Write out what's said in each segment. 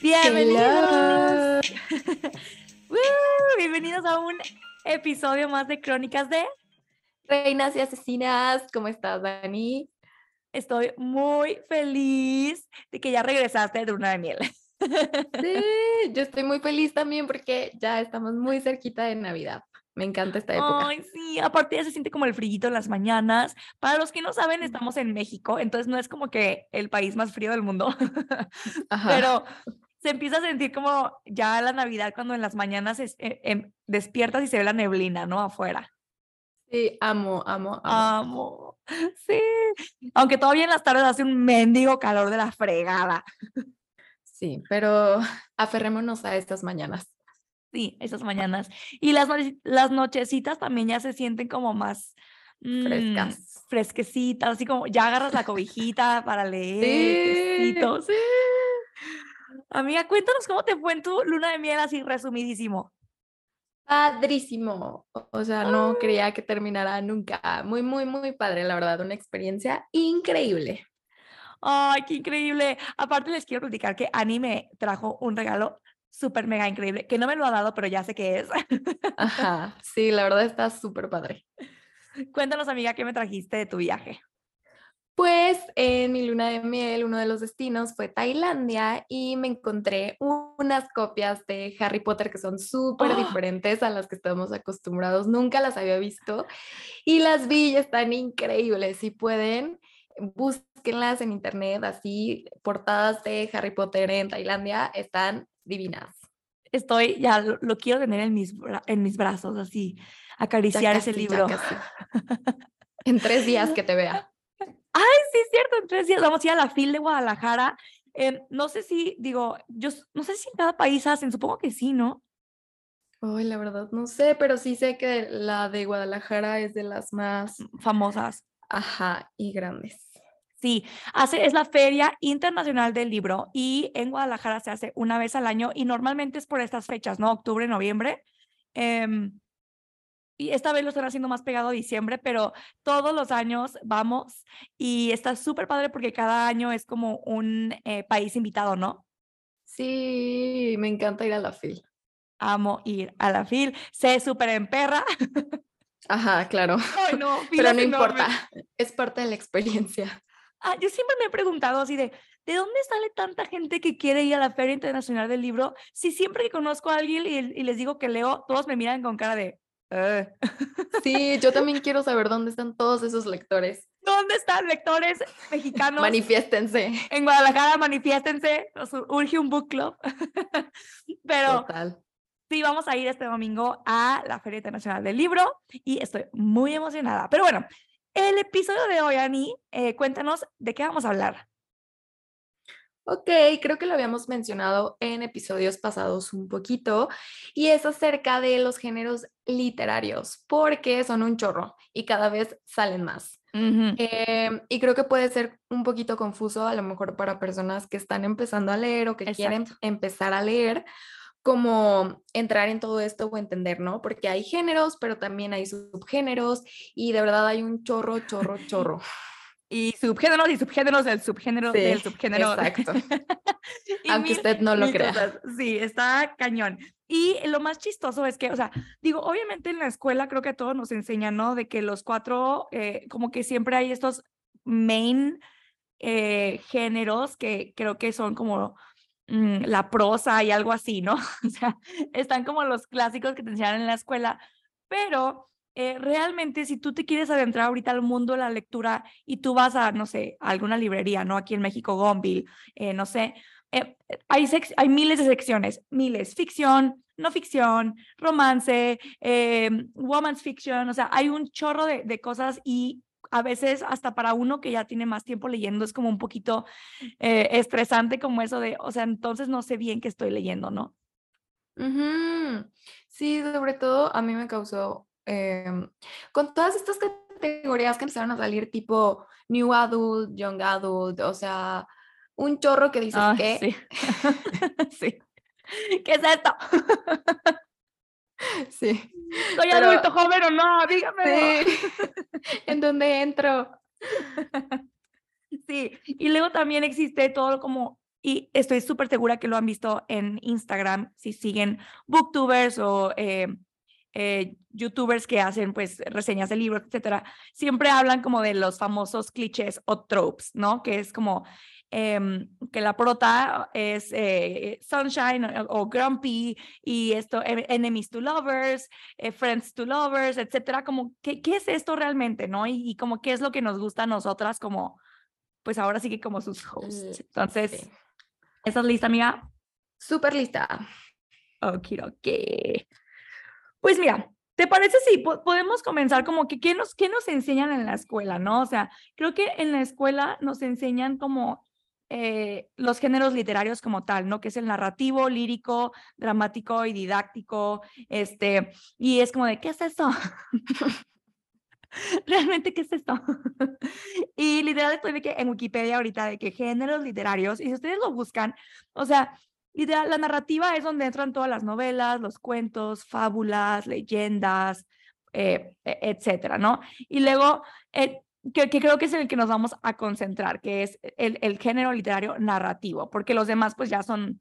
Bienvenidos. bienvenidos a un episodio más de Crónicas de Reinas y Asesinas. ¿Cómo estás, Dani? Estoy muy feliz de que ya regresaste de una de miel. Sí, yo estoy muy feliz también porque ya estamos muy cerquita de Navidad. Me encanta esta época. Ay, sí, aparte ya se siente como el frillito en las mañanas. Para los que no saben, estamos en México, entonces no es como que el país más frío del mundo, pero se empieza a sentir como ya la Navidad cuando en las mañanas es, eh, em, despiertas y se ve la neblina, ¿no? Afuera. Sí, amo, amo, amo. Amo. Sí. Aunque todavía en las tardes hace un mendigo calor de la fregada. Sí, pero aferrémonos a estas mañanas. Sí, esas mañanas. Y las, las nochecitas también ya se sienten como más frescas. Mm, fresquecitas, así como ya agarras la cobijita para leer. Sí, sí. Amiga, cuéntanos cómo te fue en tu luna de miel así resumidísimo. Padrísimo. O sea, no creía que terminara nunca. Muy, muy, muy padre, la verdad. Una experiencia increíble. Ay, qué increíble. Aparte les quiero platicar que Ani me trajo un regalo súper mega increíble, que no me lo ha dado, pero ya sé qué es. Ajá, sí, la verdad está súper padre. Cuéntanos, amiga, ¿qué me trajiste de tu viaje? Pues en mi luna de miel, uno de los destinos fue Tailandia y me encontré unas copias de Harry Potter que son súper ¡Ah! diferentes a las que estamos acostumbrados. Nunca las había visto y las vi y están increíbles. Si pueden, búsquenlas en internet, así, portadas de Harry Potter en Tailandia, están divinas. Estoy, ya lo, quiero tener en mis, en mis brazos, así, acariciar ese libro. en tres días que te vea. Ay, sí, es cierto, en tres días vamos a ir a la FIL de Guadalajara. No sé si, digo, yo no sé si en cada país hacen, supongo que sí, ¿no? Ay, la verdad, no sé, pero sí sé que la de Guadalajara es de las más famosas. Ajá, y grandes. Sí, hace, es la Feria Internacional del Libro y en Guadalajara se hace una vez al año y normalmente es por estas fechas, ¿no? Octubre, noviembre. Em, y esta vez lo están haciendo más pegado a diciembre, pero todos los años vamos y está súper padre porque cada año es como un eh, país invitado, ¿no? Sí, me encanta ir a la FIL. Amo ir a la FIL, sé súper en perra. Ajá, claro. Ay, no, pero no importa, es parte de la experiencia. Ah, yo siempre me he preguntado así de, ¿de dónde sale tanta gente que quiere ir a la Feria Internacional del Libro? Si siempre que conozco a alguien y, les digo que leo, todos me miran con cara de... Sí, yo también quiero saber dónde están todos esos lectores. ¿Dónde están lectores mexicanos? Manifiéstense. En Guadalajara, manifiéstense. Urge un book club. Pero Total. sí, vamos a ir este domingo a la Feria Internacional del Libro y estoy muy emocionada. Pero bueno, el episodio de hoy, Ani, eh, cuéntanos de qué vamos a hablar. Ok, creo que lo habíamos mencionado en episodios pasados un poquito y es acerca de los géneros literarios, porque son un chorro y cada vez salen más. Em, y creo que puede ser un poquito confuso a lo mejor para personas que están empezando a leer o que quieren empezar a leer, como entrar en todo esto o entender, ¿no? Porque hay géneros, pero también hay subgéneros y de verdad hay un chorro, chorro, chorro. Y subgéneros y subgéneros del subgénero del subgénero. Exacto. Aunque usted no lo crea. Sí, está cañón. Y lo más chistoso es que, o sea, digo, obviamente en la escuela creo que todos nos enseñan, ¿no? De que los cuatro, eh, como que siempre hay estos main eh, géneros que creo que son como Mm, la prosa y algo así, ¿no? O sea, están como los clásicos que te enseñan en la escuela, pero eh, realmente si tú te quieres adentrar ahorita al mundo de la lectura y tú vas a, no sé, a alguna librería, ¿no? Aquí en México, Gonville, eh, no sé, eh, hay, hay miles de secciones, miles, ficción, no ficción, romance, woman's fiction, o sea, hay un chorro de cosas y a veces hasta para uno que ya tiene más tiempo leyendo es como un poquito eh, estresante como eso de, o sea, entonces no sé bien qué estoy leyendo, ¿no? Sí, sobre todo a mí me causó, em, con todas estas categorías que empezaron a salir tipo New Adult, Young Adult, o sea, un chorro que dices que... Sí. sí. ¿Qué es esto? Sí. Soy adulto, joven o no, dígame. Sí. ¿En dónde entro? Sí, y luego también existe todo como, y estoy súper segura que lo han visto en Instagram, si siguen booktubers o eh, eh, youtubers que hacen pues reseñas de libros, etcétera, siempre hablan como de los famosos clichés o tropes, ¿no? Que es como em, que la prota es eh, Sunshine o, Grumpy y esto, enemies to lovers, friends to lovers, etcétera, como, ¿qué, ¿qué es esto realmente, no? Y, y como, ¿qué es lo que nos gusta a nosotras como pues ahora sí que como sus hosts. Entonces, sí. ¿estás lista, amiga? Súper lista. Ok, ok. Pues mira, ¿te parece si podemos comenzar como que qué nos, qué nos enseñan en la escuela, no? O sea, creo que en la escuela nos enseñan como eh, los géneros literarios como tal, ¿no? Que es el narrativo, lírico, dramático y didáctico, este, y es como de, ¿qué es eso? realmente, ¿qué es esto? y literal estoy de que en Wikipedia ahorita de que géneros literarios, y si ustedes lo buscan, o sea, literal, la narrativa es donde entran todas las novelas, los cuentos, fábulas, leyendas, eh, e, etcétera, ¿no? Y luego, eh, que, que, creo que es el que nos vamos a concentrar, que es el, el género literario narrativo, porque los demás pues ya son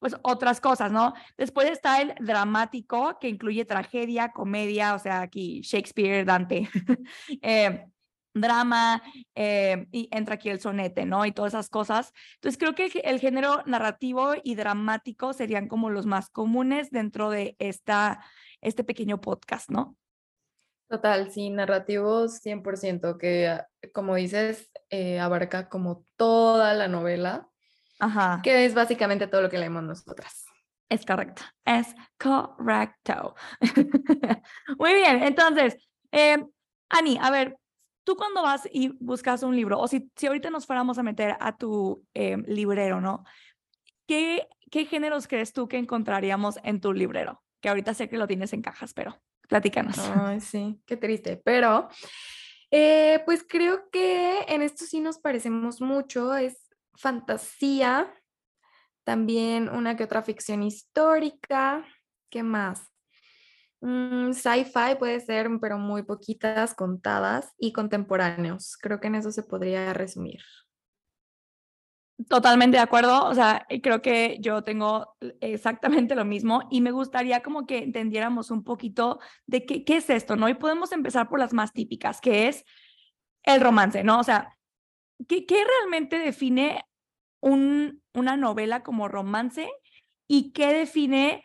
pues otras cosas, ¿no? Después está el dramático, que incluye tragedia, comedia, o sea, aquí Shakespeare, Dante, eh, drama, eh, y entra aquí el sonete, ¿no? Y todas esas cosas. Entonces, creo que el género narrativo y dramático serían como los más comunes dentro de esta, este pequeño podcast, ¿no? Total, sí, narrativos 100%, que ah, como dices, eh, abarca como toda la novela Ajá. Que es básicamente todo lo que leemos nosotras. Es correcto, es correcto. Muy bien, entonces, eh, Ani, a ver, tú cuando vas y buscas un libro, o si, si ahorita nos fuéramos a meter a tu eh, librero, ¿no? ¿Qué, ¿Qué géneros crees tú que encontraríamos en tu librero? Que ahorita sé que lo tienes en cajas, pero platícanos. Ay, sí, qué triste, pero eh, pues creo que en esto sí nos parecemos mucho, es fantasía, también una que otra ficción histórica, ¿qué más? Mm, sci-fi puede ser, pero muy poquitas, contadas, y contemporáneos. Creo que en eso se podría resumir. Totalmente de acuerdo, o sea, creo que yo tengo exactamente lo mismo y me gustaría como que entendiéramos un poquito de qué, qué es esto, ¿no? Y podemos empezar por las más típicas, que es el romance, ¿no? O sea, ¿qué, qué realmente define un, una novela como romance y qué define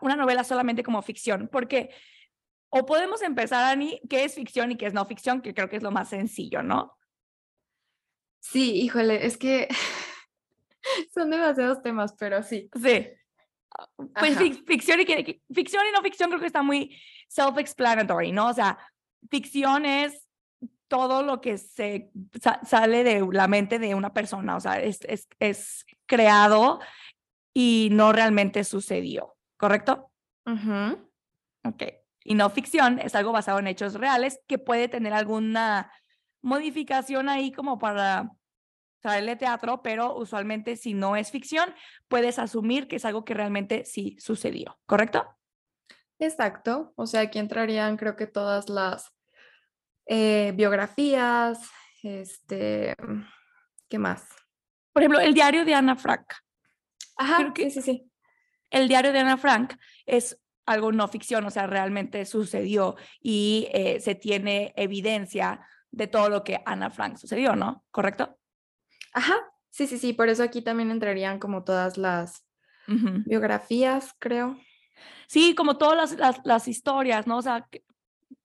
una novela solamente como ficción, porque o podemos empezar, Ani, qué es ficción y qué es no ficción, que creo que es lo más sencillo, ¿no? Sí, híjole, es que son demasiados temas, pero sí. Sí. Pues ficción y, ficción y no ficción creo que está muy self-explanatory, ¿no? O sea, ficción es todo lo que se sale de la mente de una persona, o sea, es, es, es creado y no realmente sucedió, ¿correcto? Ok. Y no ficción es algo basado en hechos reales que puede tener alguna modificación ahí como para traerle teatro, pero usualmente si no es ficción, puedes asumir que es algo que realmente sí sucedió, ¿correcto? Exacto. O sea, aquí entrarían creo que todas las eh, biografías, este, ¿qué más? Por ejemplo, el diario de Ana Frank. Ajá, sí, sí, sí. El diario de Ana Frank es algo no ficción, o sea, realmente sucedió y eh, se tiene evidencia de todo lo que Ana Frank sucedió, ¿no? ¿Correcto? Ajá, sí, sí, sí, por eso aquí también entrarían como todas las biografías, creo. Sí, como todas las, las, historias, ¿no? O sea,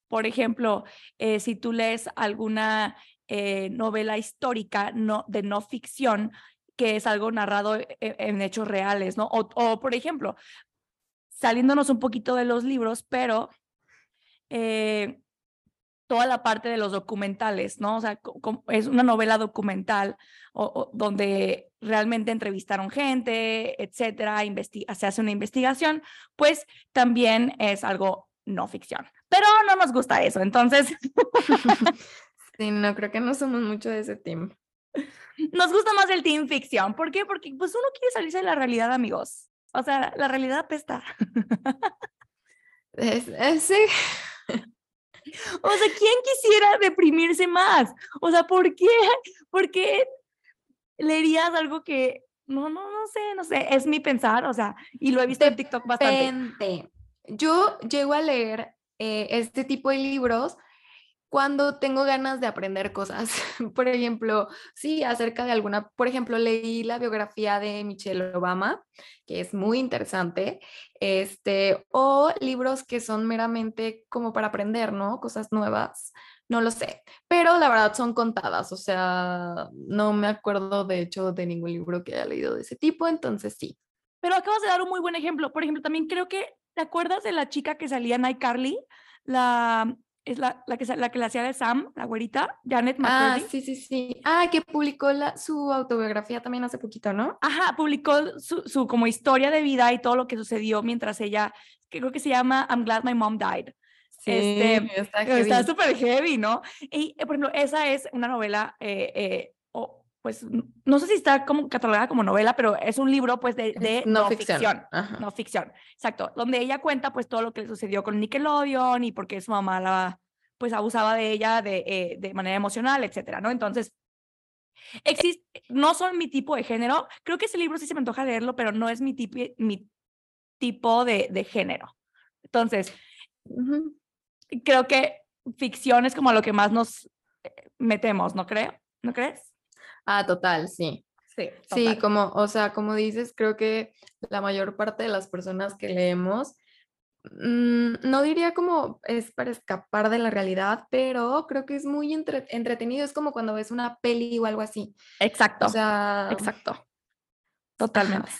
por ejemplo, eh, si tú lees alguna eh, novela histórica no, de no ficción, que es algo narrado e, e, en, hechos reales, ¿no? O, por ejemplo, saliéndonos un poquito de los libros, pero eh, toda la parte de los documentales, ¿no? O sea, es una novela documental o, donde realmente entrevistaron gente, etcétera, se hace una investigación, pues también es algo no ficción. Pero no nos gusta eso, entonces. sí, no, creo que no somos mucho de ese team. Nos gusta más el team ficción. ¿Por qué? Porque pues uno quiere salirse de la realidad, amigos. O sea, la realidad apesta. sí. O sea, ¿quién quisiera deprimirse más? O sea, ¿por qué? ¿Por qué leerías algo que no, no, no sé, no sé, es mi pensar, o sea, y lo he visto en TikTok bastante. Yo llego a leer eh, este tipo de libros cuando tengo ganas de aprender cosas. por ejemplo, sí, acerca de alguna, por ejemplo, leí la biografía de Michelle Obama, que es muy interesante, este, o libros que son meramente como para aprender, ¿no? Cosas nuevas, no lo sé, pero la verdad son contadas, o sea, no me acuerdo de hecho de ningún libro que haya leído de ese tipo, entonces sí. Pero acabas de dar un muy buen ejemplo. Por ejemplo, también creo que, ¿te acuerdas de la chica que salía en iCarly? La, es la, la, que, la que la hacía de Sam, la güerita, Janet McCurdy. Ah, sí, sí, sí. Ah, que publicó la, su autobiografía también hace poquito, ¿no? Ajá, publicó su, su, como historia de vida y todo lo que sucedió mientras ella, que creo que se llama I'm Glad My Mom Died. Sí, este, está súper heavy. ¿no? Y, eh, por ejemplo, esa es una novela, eh, eh, pues, no sé si está como catalogada como novela, pero es un libro, pues, de, de no, ficción. No ficción, exacto. Donde ella cuenta, pues, todo lo que le sucedió con Nickelodeon y por qué su mamá la, pues, abusaba de ella de, de manera emocional, etcétera, ¿no? Entonces, existe, no son mi tipo de género. Creo que ese libro sí se me antoja leerlo, pero no es mi, tipo mi tipo de, de género. Entonces, creo que ficción es como lo que más nos eh, metemos, ¿no creo? ¿No crees? Ah, total, sí. Sí, sí, como, o sea, como dices, creo que la mayor parte de las personas que leemos, mm, no diría como es para escapar de la realidad, pero creo que es muy entretenido, es como cuando ves una peli o algo así. Exacto. O sea, exacto. Totalmente.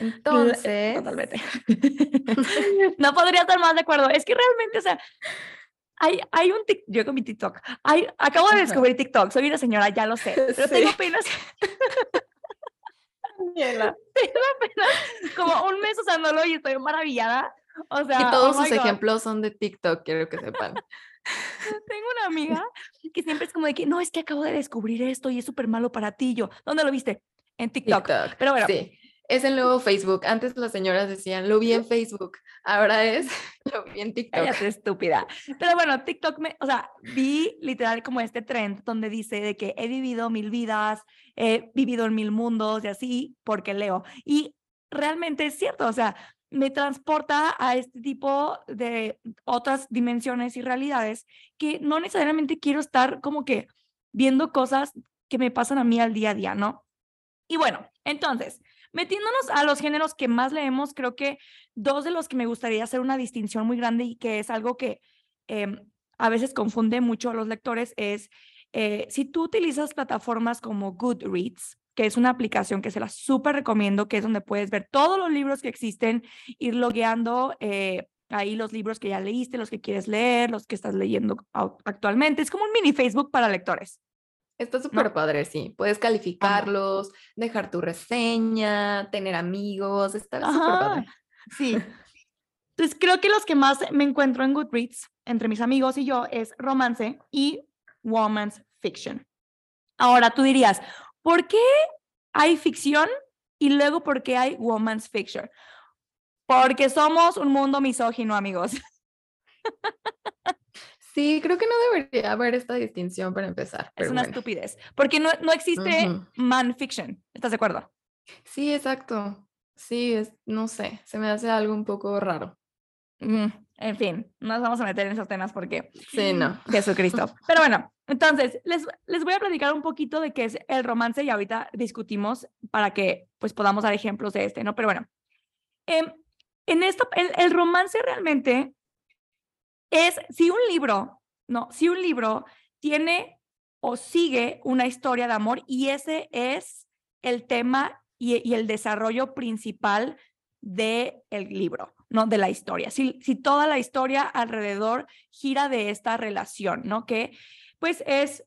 Entonces. Totalmente. no podría estar más de acuerdo. Es que realmente, o sea, hay, hay un TikTok, yo con mi TikTok, hay, acabo de descubrir TikTok, soy una señora, ya lo sé, pero tengo apenas, tengo apenas como un mes usándolo y estoy maravillada. O sea, y todos oh sus ejemplos son de TikTok, quiero que sepan. Tengo una amiga que siempre es como de que, no, es que acabo de descubrir esto y es súper malo para ti. Yo, ¿dónde lo viste? En TikTok. TikTok. Pero bueno, sí. Es el nuevo Facebook. Antes las señoras decían, lo vi en Facebook. Ahora es, lo vi en TikTok. Cállate, estúpida. Pero bueno, TikTok, me, o sea, vi literal como este trend donde dice de que he vivido mil vidas, he vivido en mil mundos y así, porque leo. Y realmente es cierto, o sea, me transporta a este tipo de otras dimensiones y realidades que no necesariamente quiero estar como que viendo cosas que me pasan a mí al día a día, ¿no? Y bueno, entonces, Metiéndonos a los géneros que más leemos, creo que dos de los que me gustaría hacer una distinción muy grande y que es algo que em, a veces confunde mucho a los lectores es eh, si tú utilizas plataformas como Goodreads, que es una aplicación que se la súper recomiendo, que es donde puedes ver todos los libros que existen, ir logueando eh, ahí los libros que ya leíste, los que quieres leer, los que estás leyendo actualmente. Es como un mini Facebook para lectores. Está súper padre, sí. Puedes calificarlos, dejar tu reseña, tener amigos, está súper padre. Sí. Entonces creo que los que más me encuentro en Goodreads, entre mis amigos y yo, es romance y woman's fiction. Ahora tú dirías, ¿por qué hay ficción y luego por qué hay woman's fiction? Porque somos un mundo misógino, amigos. Sí, creo que no debería haber esta distinción para empezar. Es una estupidez, porque no, no existe man fiction, ¿estás de acuerdo? Sí, exacto. Sí, es, no sé, se me hace algo un poco raro. en fin, no nos vamos a meter en esos temas porque... Sí, no. Jesucristo. Pero bueno, entonces, les, les voy a platicar un poquito de qué es el romance y ahorita discutimos para que pues podamos dar ejemplos de este, ¿no? Pero bueno, em, en esto, el romance realmente es si un libro, no, si un libro tiene o sigue una historia de amor y ese es el tema y, el desarrollo principal del el libro, ¿no? De la historia. Si, si toda la historia alrededor gira de esta relación, ¿no? Que pues es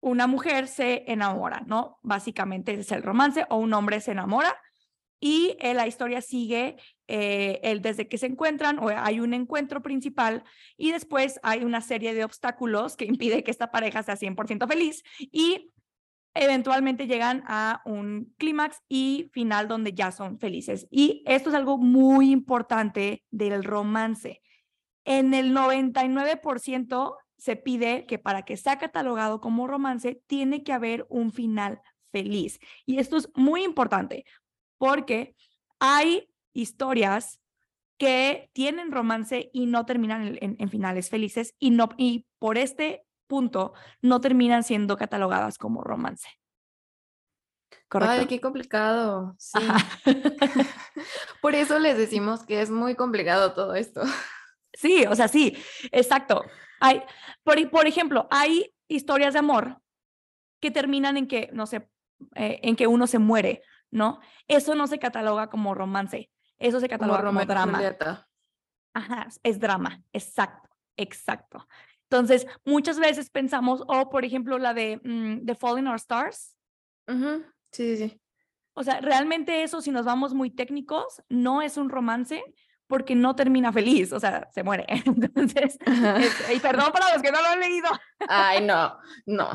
una mujer se enamora, ¿no? Básicamente es el romance o un hombre se enamora y eh, la historia sigue eh, el, desde que se encuentran o hay un encuentro principal y después hay una serie de obstáculos que impide que esta pareja sea 100% feliz y eventualmente llegan a un clímax y final donde ya son felices. Y esto es algo muy importante del romance. En el 99% se pide que para que sea catalogado como romance, tiene que haber un final feliz. Y esto es muy importante porque hay historias que tienen romance y no terminan en, finales felices y, no, y por este punto no terminan siendo catalogadas como romance. ¿Correcto? Ay, qué complicado. Sí. por eso les decimos que es muy complicado todo esto. Sí, o sea, sí, exacto. Hay, por, por ejemplo, hay historias de amor que terminan en que, no sé, eh, en que uno se muere, ¿no? Eso no se cataloga como romance, eso se cataloga como, drama. Ajá, es drama, exacto, exacto. Entonces, muchas veces pensamos, o por ejemplo, la de mm, The Falling Our Stars. Sí, sí, sí. O sea, realmente eso, si nos vamos muy técnicos, no es un romance porque no termina feliz, o sea, se muere. Entonces, y perdón para los que no lo han leído. Ay, no, no.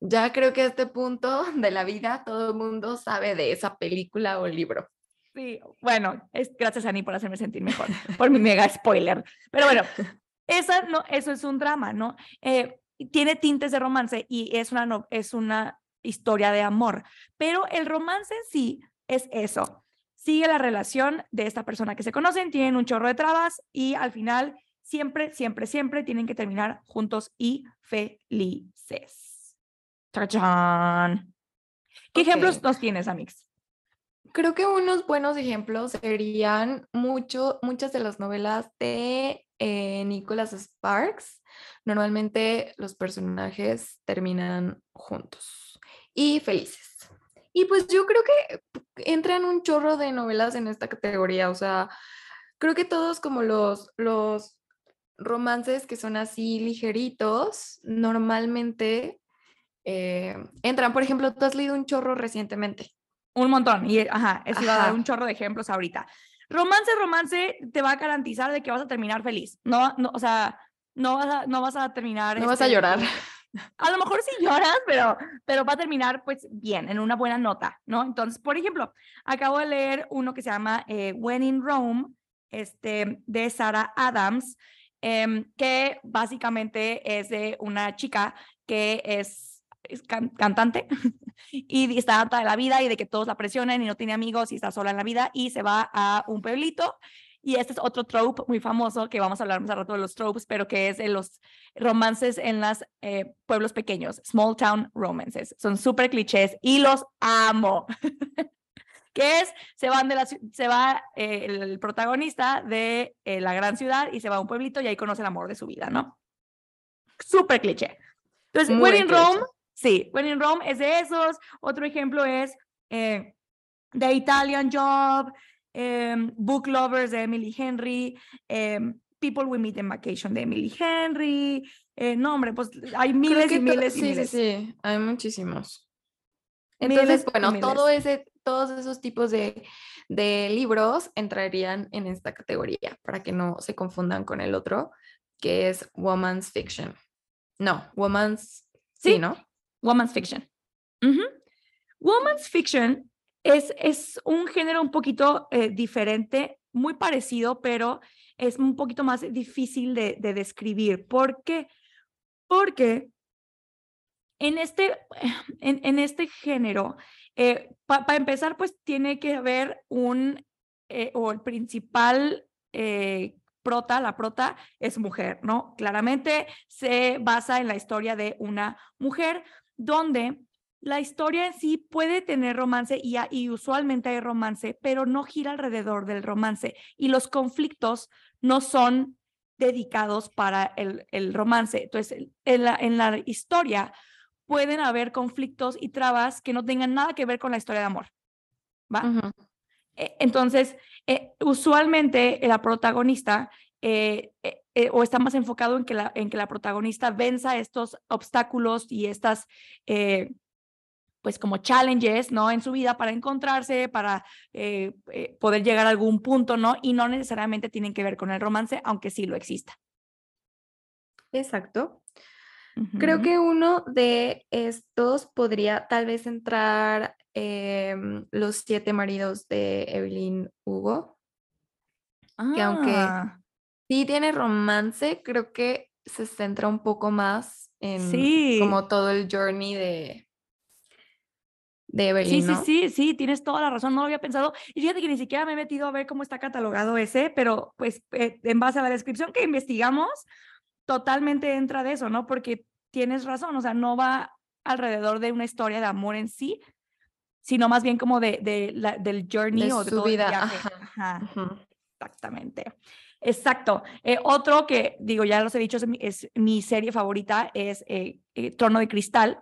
Ya creo que a este punto de la vida todo el mundo sabe de esa película o libro. Sí, bueno, es, gracias Ani por hacerme sentir mejor, por mi mega spoiler. Pero bueno, esa, no, eso es un drama, ¿no? Eh, tiene tintes de romance y es una, no, es una historia de amor, pero el romance en sí es eso. Sigue la relación de esta persona que se conocen, tienen un chorro de trabas y al final siempre, siempre, siempre tienen que terminar juntos y felices. ¡Tachán! ¿Qué ejemplos nos tienes, Amix? Creo que unos buenos ejemplos serían mucho, muchas de las novelas de eh, Nicholas Sparks. Normalmente los personajes terminan juntos y felices. Y pues yo creo que entran un chorro de novelas en esta categoría. O sea, creo que todos como los, los romances que son así ligeritos, normalmente eh, entran. Por ejemplo, tú has leído un chorro recientemente. Un montón. Y, ajá, eso iba a dar un chorro de ejemplos ahorita. Romance, romance te va a garantizar de que vas a terminar feliz. No, no o sea, no vas a, no vas a terminar. No vas a este, llorar. A lo mejor sí lloras, pero, pero va a terminar pues bien, en una buena nota, ¿no? Entonces, por ejemplo, acabo de leer uno que se llama eh, When in Rome, este, de Sarah Adams, em, que básicamente es de una chica que es es cantante y está harta de la vida y de que todos la presionen y no tiene amigos y está sola en la vida y se va a un pueblito. Y este es otro trope muy famoso que vamos a hablar más a rato de los tropes, pero que es de los romances en los eh, pueblos pequeños, small town romances. Son súper clichés y los amo. que es, se, van de la, se va eh, el protagonista de eh, la gran ciudad y se va a un pueblito y ahí conoce el amor de su vida, ¿no? Súper cliché. Entonces, Wedding Rome Sí, When in Rome es de esos. Otro ejemplo es eh, The Italian Job, em, Book Lovers de Emily Henry, em, People We Meet in Vacation de Emily Henry. Eh, no, hombre, pues hay miles y miles y miles. Sí, sí, hay muchísimos. Entonces, bueno, todo ese, todos esos tipos de, de libros entrarían en esta categoría para que no se confundan con el otro, que es Woman's Fiction. No, Woman's, sí ¿no? Woman's Fiction. Woman's Fiction es, es un género un poquito eh, diferente, muy parecido, pero es un poquito más difícil de, describir. ¿Por qué? Porque en este, en, este género, eh, para empezar, pues tiene que haber un, eh, o el principal prota, la prota es mujer, ¿no? Claramente se basa en la historia de una mujer, donde la historia en sí puede tener romance y, usualmente hay romance, pero no gira alrededor del romance y los conflictos no son dedicados para el, el romance. Entonces, en la, en la, historia pueden haber conflictos y trabas que no tengan nada que ver con la historia de amor. ¿Va? E, entonces, eh, usualmente la protagonista eh, eh, eh, o está más enfocado en que, la, en que la protagonista venza estos obstáculos y estas, pues como challenges, ¿no? En su vida para encontrarse, para poder llegar a algún punto, ¿no? Y no necesariamente tienen que ver con el romance, aunque sí lo exista. Exacto. Creo que uno de estos podría tal vez entrar em, Los siete maridos de Evelyn Hugo, que aunque Ah, sí tiene romance, creo que se centra un poco más en sí. como todo el journey de, de Sí, Evelyn, sí, ¿no? sí, sí, tienes toda la razón, no lo había pensado. Y fíjate que ni siquiera me he metido a ver cómo está catalogado ese, pero pues eh, en base a la descripción que investigamos, totalmente entra de eso, ¿no? Porque tienes razón, o sea, no va alrededor de una historia de amor en sí, sino más bien como de, de la- del journey De o de su todo el vida, viaje. ajá. Ajá, Ujú. exactamente. Exacto. Eh, otro que, digo, ya los he dicho, es mi, serie favorita, es eh, eh, Trono de Cristal.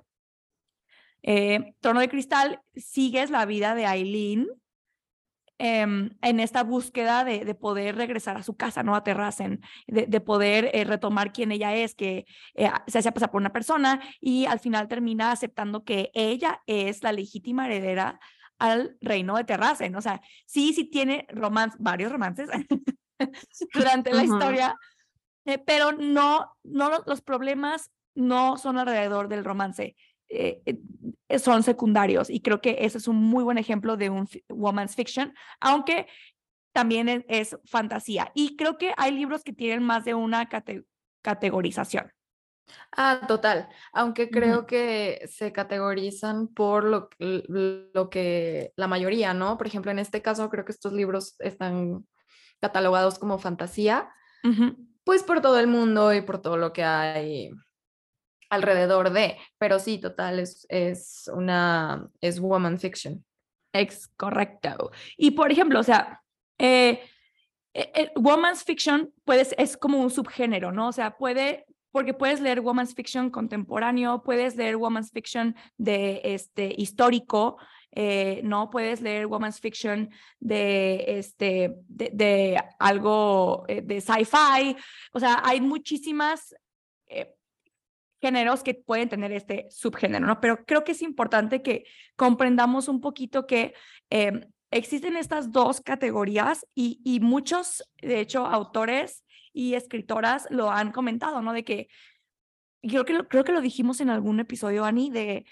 Eh, Trono de Cristal, sigues la vida de Aileen em, en esta búsqueda de, de poder regresar a su casa, ¿no? A Terracen, de, de poder retomar quién ella es, que se hace pasar por una persona y al final termina aceptando que ella es la legítima heredera al reino de Terracen. O sea, sí, sí tiene romance, varios romances durante la Ujú. historia, eh, pero no, no lo- los problemas no son alrededor del romance, eh, eh, son secundarios y creo que ese es un muy buen ejemplo de un woman's fiction, aunque también es, es fantasía. Y creo que hay libros que tienen más de una cate- categorización. Ah, total. Aunque creo que se categorizan por lo, lo que la mayoría, ¿no? Por ejemplo, en este caso creo que estos libros están catalogados como fantasía, pues por todo el mundo y por todo lo que hay alrededor de. Pero sí, total, es, es una, es woman fiction. Es correcto. Y por ejemplo, o sea, eh, eh, eh, woman's fiction puedes, es como un subgénero, ¿no? O sea, puede, porque puedes leer woman's fiction contemporáneo, puedes leer woman's fiction de este histórico, eh, no puedes leer woman's fiction de este de, algo eh, de sci-fi. O sea, hay muchísimas eh, géneros que pueden tener este subgénero, ¿no? Pero creo que es importante que comprendamos un poquito que eh, existen estas dos categorías y, y muchos, de hecho, autores y escritoras lo han comentado, ¿no? De que, creo que lo, creo que lo dijimos en algún episodio, Ani, de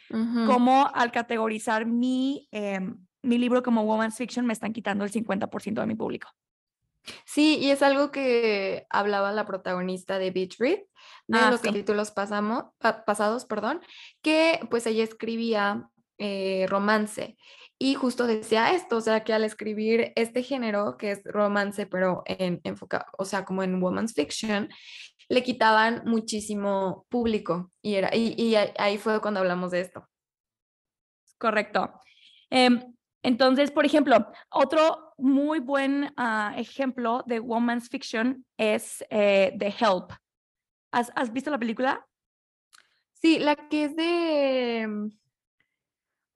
cómo al categorizar mi, em, mi libro como woman's fiction me están quitando el 50% de mi público. Sí, y es algo que hablaba la protagonista de Beach Read, de Ah, los sí. capítulos pasamos, pa- pasados, perdón, que pues ella escribía eh, romance y justo decía esto, o sea, que al escribir este género, que es romance, pero en enfoca, o sea, como en woman's fiction, le quitaban muchísimo público y, era, y, y ahí- fue cuando hablamos de esto. Correcto. Em, entonces, por ejemplo, otro muy buen ah, ejemplo de woman's fiction es eh, The Help. ¿Has, has visto la película? Sí, la que es de... mm,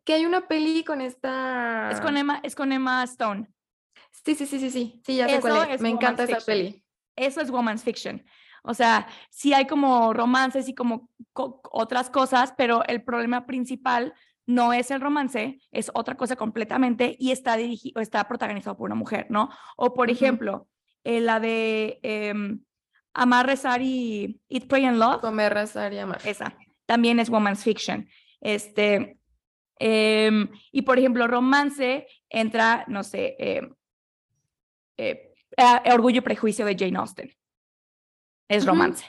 Que hay una peli con esta... Es con Emma, es con Emma Stone. Sí, sí, sí, sí, sí, sí, ya sé cuál es. Me encanta esa peli. Eso es woman's fiction. O sea, sí hay como romances y como co- otras cosas, pero el problema principal no es el romance, es otra cosa completamente y está dirigido, está protagonizado por una mujer, ¿no? O por ejemplo, eh, la de em, Amar, Rezar y Eat, Pray and Love, Comer, rezar y amar. esa también es woman's fiction. Este, em, y por ejemplo, romance entra, no sé, em, eh, eh, Orgullo y Prejuicio de Jane Austen. Es romance.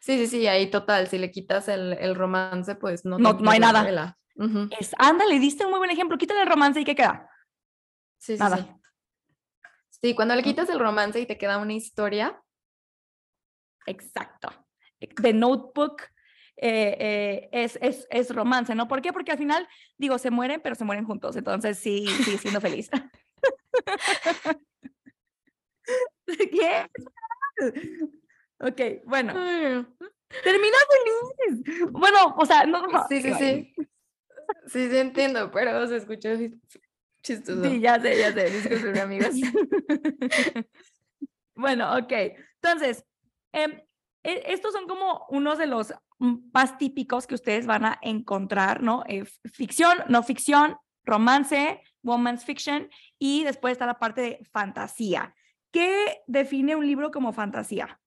Sí, sí, sí, ahí total, si le quitas el, el romance, pues no, No- no hay nada. novela. Ujú. Es, ándale, diste un muy buen ejemplo. Quítale el romance y ¿qué queda? Sí, sí, Nada. sí. Sí, cuando le quitas el romance y te queda una historia, Exacto. The Notebook eh, eh, es, es, es romance, ¿no? ¿Por qué? Porque al final, digo, se mueren, pero se mueren juntos. Entonces, sí, sigue siendo feliz. ¿Qué? Ok, bueno. Termina feliz. Bueno, o sea, no. no, sí, sí, sí. Sí, sí entiendo, pero se escuchó chistoso. Sí, ya sé, ya sé. Disculpen, amigos. bueno, ok. Entonces, em, e- estos son como unos de los más típicos que ustedes van a encontrar, ¿no? Eh, ficción, no ficción, romance, woman's fiction y después está la parte de fantasía. ¿Qué define un libro como fantasía?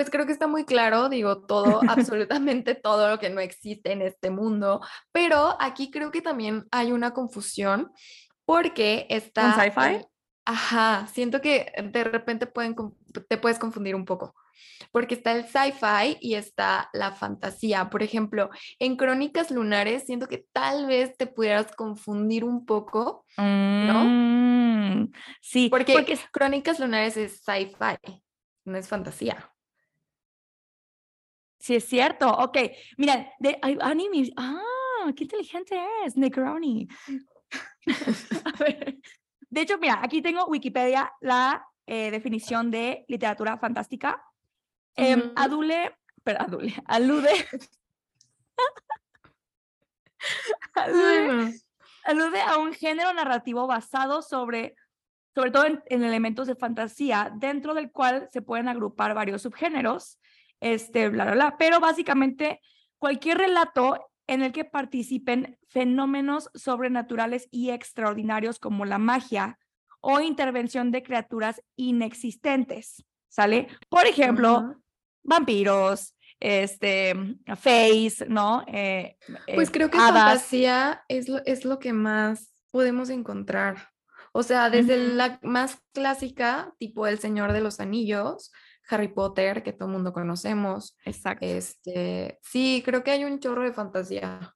Pues creo que está muy claro, digo, todo, absolutamente todo lo que no existe en este mundo, pero aquí creo que también hay una confusión porque está... ¿Un sci-fi? Ajá, siento que de repente pueden, te puedes confundir un poco, porque está el sci-fi y está la fantasía. Por ejemplo, en Crónicas Lunares siento que tal vez te pudieras confundir un poco, ¿no? Mm, sí, porque, porque Crónicas Lunares es sci-fi, no es fantasía. Sí, es cierto. Ok, mira, de anime. Ah, qué inteligente es, Necroni. a ver. De hecho, mira, aquí tengo Wikipedia la eh, definición de literatura fantástica. Em, adule, pero adule, alude. alude, alude, a un género narrativo basado sobre, sobre todo en, en elementos de fantasía, dentro del cual se pueden agrupar varios subgéneros este, bla, bla, bla. Pero básicamente cualquier relato en el que participen fenómenos sobrenaturales y extraordinarios como la magia o intervención de criaturas inexistentes, ¿sale? Por ejemplo, vampiros, este, face, ¿no? Eh, pues eh, creo que fantasía es lo, es lo que más podemos encontrar. O sea, desde la más clásica, tipo El Señor de los Anillos, Harry Potter, que todo el mundo conocemos. Exacto. Este, sí, creo que hay un chorro de fantasía.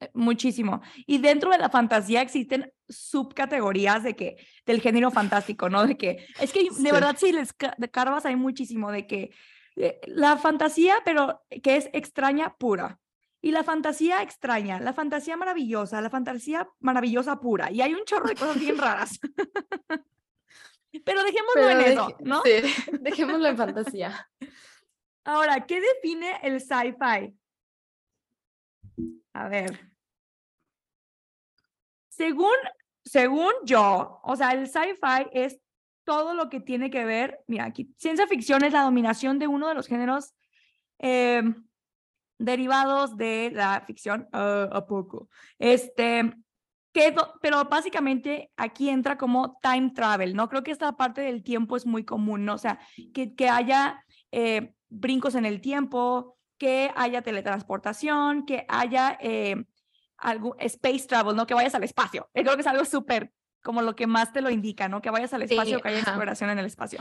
Eh, muchísimo. Y dentro de la fantasía existen subcategorías de que, del género fantástico, ¿no? De que, es que de verdad si les carvas hay muchísimo de que eh, la fantasía, pero que es extraña pura. Y la fantasía extraña, la fantasía maravillosa, la fantasía maravillosa pura. Y hay un chorro de cosas bien raras. Pero dejémoslo en eso, ¿no? Sí, dejémoslo en fantasía. Ahora, ¿qué define el sci-fi? A ver. Según, según yo, o sea, el sci-fi es todo lo que tiene que ver, mira, aquí, ciencia ficción es la dominación de uno de los géneros em, derivados de la ficción, uh, a poco. Este, pero básicamente aquí entra como time travel, ¿no? Creo que esta parte del tiempo es muy común, ¿no? O sea, que, que haya eh, brincos en el tiempo, que haya teletransportación, que haya eh, algo, space travel, ¿no? Que vayas al espacio. Creo que es algo súper, como lo que más te lo indica, ¿no? Que vayas al espacio, que haya exploración en el espacio.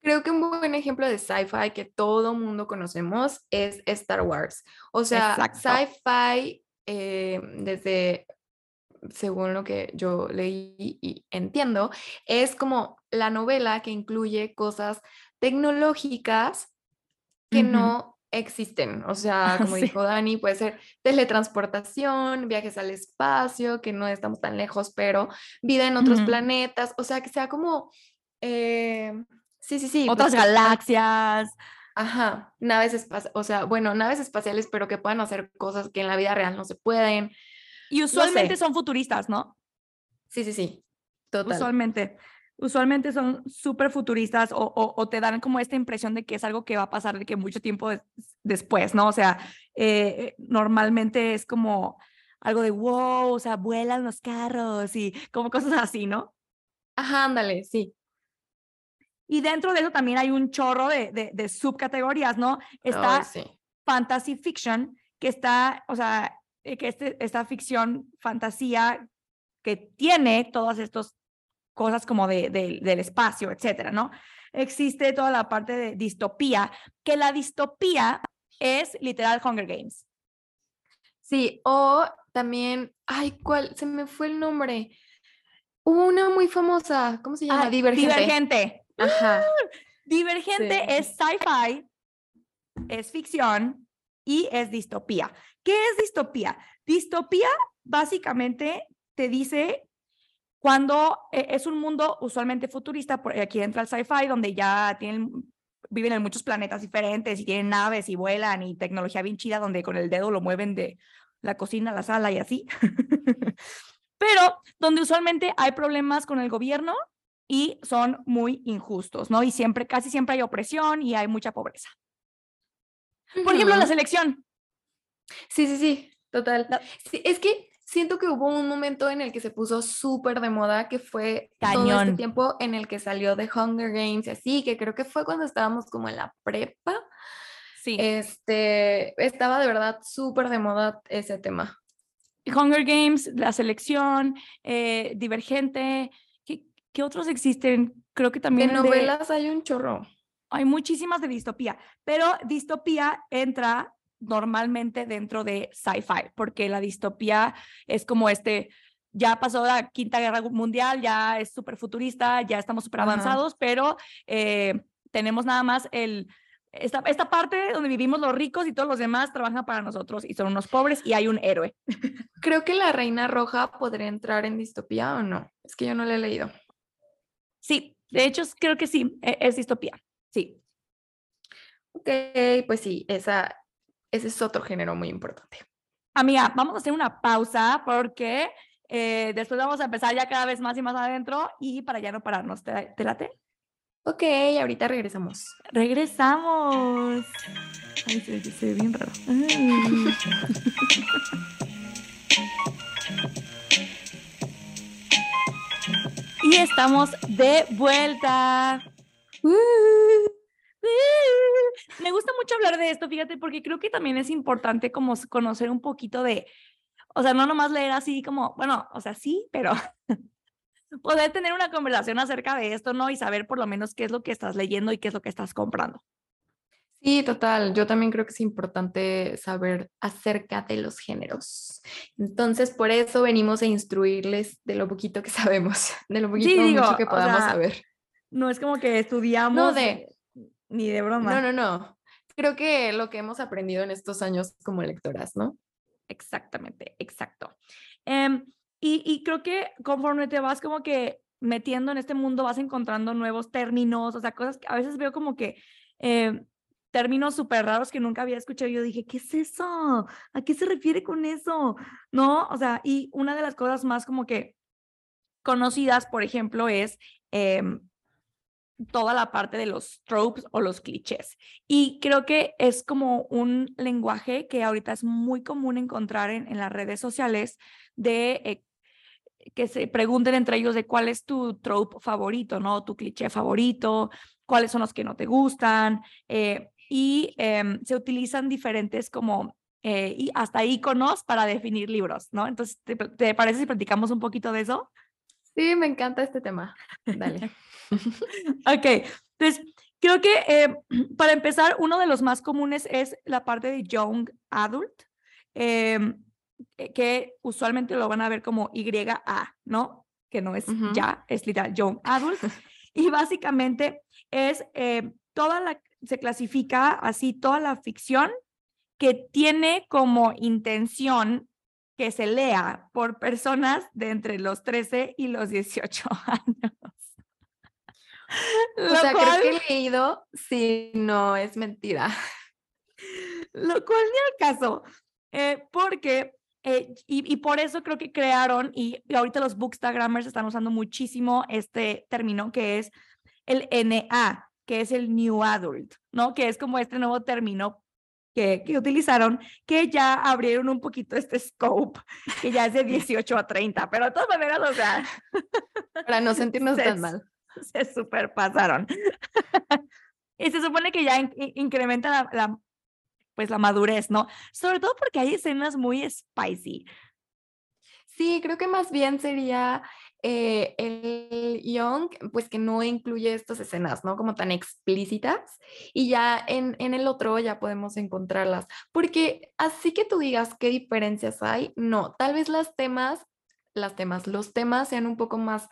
Creo que un buen ejemplo de sci-fi que todo mundo conocemos es Star Wars. O sea, sci-fi eh, desde, según lo que yo leí y entiendo, es como la novela que incluye cosas tecnológicas que no existen. O sea, como dijo Dani, puede ser teletransportación, viajes al espacio, que no estamos tan lejos, pero vida en otros planetas. O sea, que sea como... Eh, sí, sí, sí. Otras pues, galaxias. Ajá, naves espaciales, o sea, bueno, naves espaciales, pero que puedan hacer cosas que en la vida real no se pueden. Y usualmente son futuristas, ¿no? Sí, sí, sí, total. Usualmente, usualmente son súper futuristas o, o, te dan como esta impresión de que es algo que va a pasar de que mucho tiempo después, ¿no? O sea, eh, normalmente es como algo de wow, o sea, vuelan los carros y como cosas así, ¿no? Ajá, ándale, sí. Y dentro de eso también hay un chorro de, de, subcategorías, ¿no? Está fantasy fiction, que está, o sea, eh, que este, esta ficción, fantasía, que tiene todas estas cosas como de, del espacio, etcétera, ¿no? Existe toda la parte de distopía, que la distopía es literal Hunger Games. Sí, o también, ay, ¿cuál? Se me fue el nombre. Una muy famosa, ¿cómo se llama? Ah, Divergente. Ajá. Divergente es sci-fi, es ficción y es distopía. ¿Qué es distopía? Distopía básicamente te dice cuando e, es un mundo usualmente futurista, aquí entra el sci-fi, donde ya tienen, viven en muchos planetas diferentes y tienen naves y vuelan y tecnología bien chida, donde con el dedo lo mueven de la cocina a la sala y así. Pero donde usualmente hay problemas con el gobierno y son muy injustos, ¿no? Y siempre, casi siempre hay opresión y hay mucha pobreza. Por ejemplo, la selección. Sí, sí, sí, total. Sí, es que siento que hubo un momento en el que se puso súper de moda, que fue todo este tiempo en el que salió de Hunger Games y así, que creo que fue cuando estábamos como en la prepa. Sí. Este, estaba de verdad súper de moda ese tema. Hunger Games, la selección, eh, Divergente, ¿qué, ¿qué, otros existen? Creo que también... De novelas hay un chorro. Hay muchísimas de distopía, pero distopía entra normalmente dentro de sci-fi, porque la distopía es como este, ya pasó la Quinta Guerra Mundial, ya es súper futurista, ya estamos súper avanzados, pero eh, tenemos nada más el, esta, esta parte donde vivimos los ricos y todos los demás trabajan para nosotros y son unos pobres y hay un héroe. Creo que la Reina Roja podría entrar en distopía o no. Es que yo no la he leído. Sí, de hecho creo que sí, e, es distopía, sí. Ok, pues sí, esa, ese es otro género muy importante. Amiga, vamos a hacer una pausa porque eh, después vamos a empezar ya cada vez más y más adentro y para ya no pararnos. ¿Te, te late? Ok, ahorita regresamos. Regresamos. Ay, se, se ve bien raro. y estamos de vuelta. Me gusta mucho hablar de esto, fíjate, porque creo que también es importante como conocer un poquito de, o sea, no nomás leer así como, bueno, o sea, sí, pero poder tener una conversación acerca de esto, ¿no? Y saber por lo menos qué es lo que estás leyendo y qué es lo que estás comprando. Sí, total. Yo también creo que es importante saber acerca de los géneros. Entonces, por eso venimos a instruirles de lo poquito que sabemos, de lo poquito mucho que podamos saber. No es como que estudiamos. No de, ni de broma. No, no, no. Creo que lo que hemos aprendido en estos años como lectoras, ¿no? Exactamente, exacto. Em, y, y, creo que conforme te vas como que metiendo en este mundo, vas encontrando nuevos términos, o sea, cosas que a veces veo como que em, términos súper raros que nunca había escuchado. Yo dije, ¿qué es eso? ¿A qué se refiere con eso? ¿No? O sea, y una de las cosas más como que conocidas, por ejemplo, es em, toda la parte de los tropes o los clichés. Y creo que es como un lenguaje que ahorita es muy común encontrar en, las redes sociales de eh, que se pregunten entre ellos de cuál es tu trope favorito, ¿no? Tu cliché favorito, cuáles son los que no te gustan. Eh, y em, se utilizan diferentes como eh, y hasta iconos para definir libros, ¿no? Entonces, ¿te, ¿te parece si platicamos un poquito de eso? Sí, me encanta este tema. Dale. ok, entonces creo que eh, para empezar, uno de los más comunes es la parte de Young Adult, em, que usualmente lo van a ver como YA, ¿no? Que no es ya, es literal Young Adult. y básicamente es eh, toda la, se clasifica así toda la ficción que tiene como intención que se lea por personas de entre los 13 y los 18 años. o sea, creo que he leído, si no es mentira. Lo cual ni al caso, eh, porque, eh, y, por eso creo que crearon, y, ahorita los bookstagrammers están usando muchísimo este término que es el NA, que es el New Adult, ¿no? Que es como este nuevo término que, que, utilizaron, que ya abrieron un poquito este scope, que ya es de 18 a 30, pero de todas maneras, o sea... Para no sentirnos tan mal. se superpasaron. y se supone que ya incrementa la, pues la madurez, ¿no? Sobre todo porque hay escenas muy spicy. Sí, creo que más bien sería eh, el Young, pues que no incluye estas escenas, ¿no? Como tan explícitas. Y ya en, en el otro ya podemos encontrarlas. Porque así que tú digas qué diferencias hay, no, tal vez las temas, las temas, los temas sean un poco más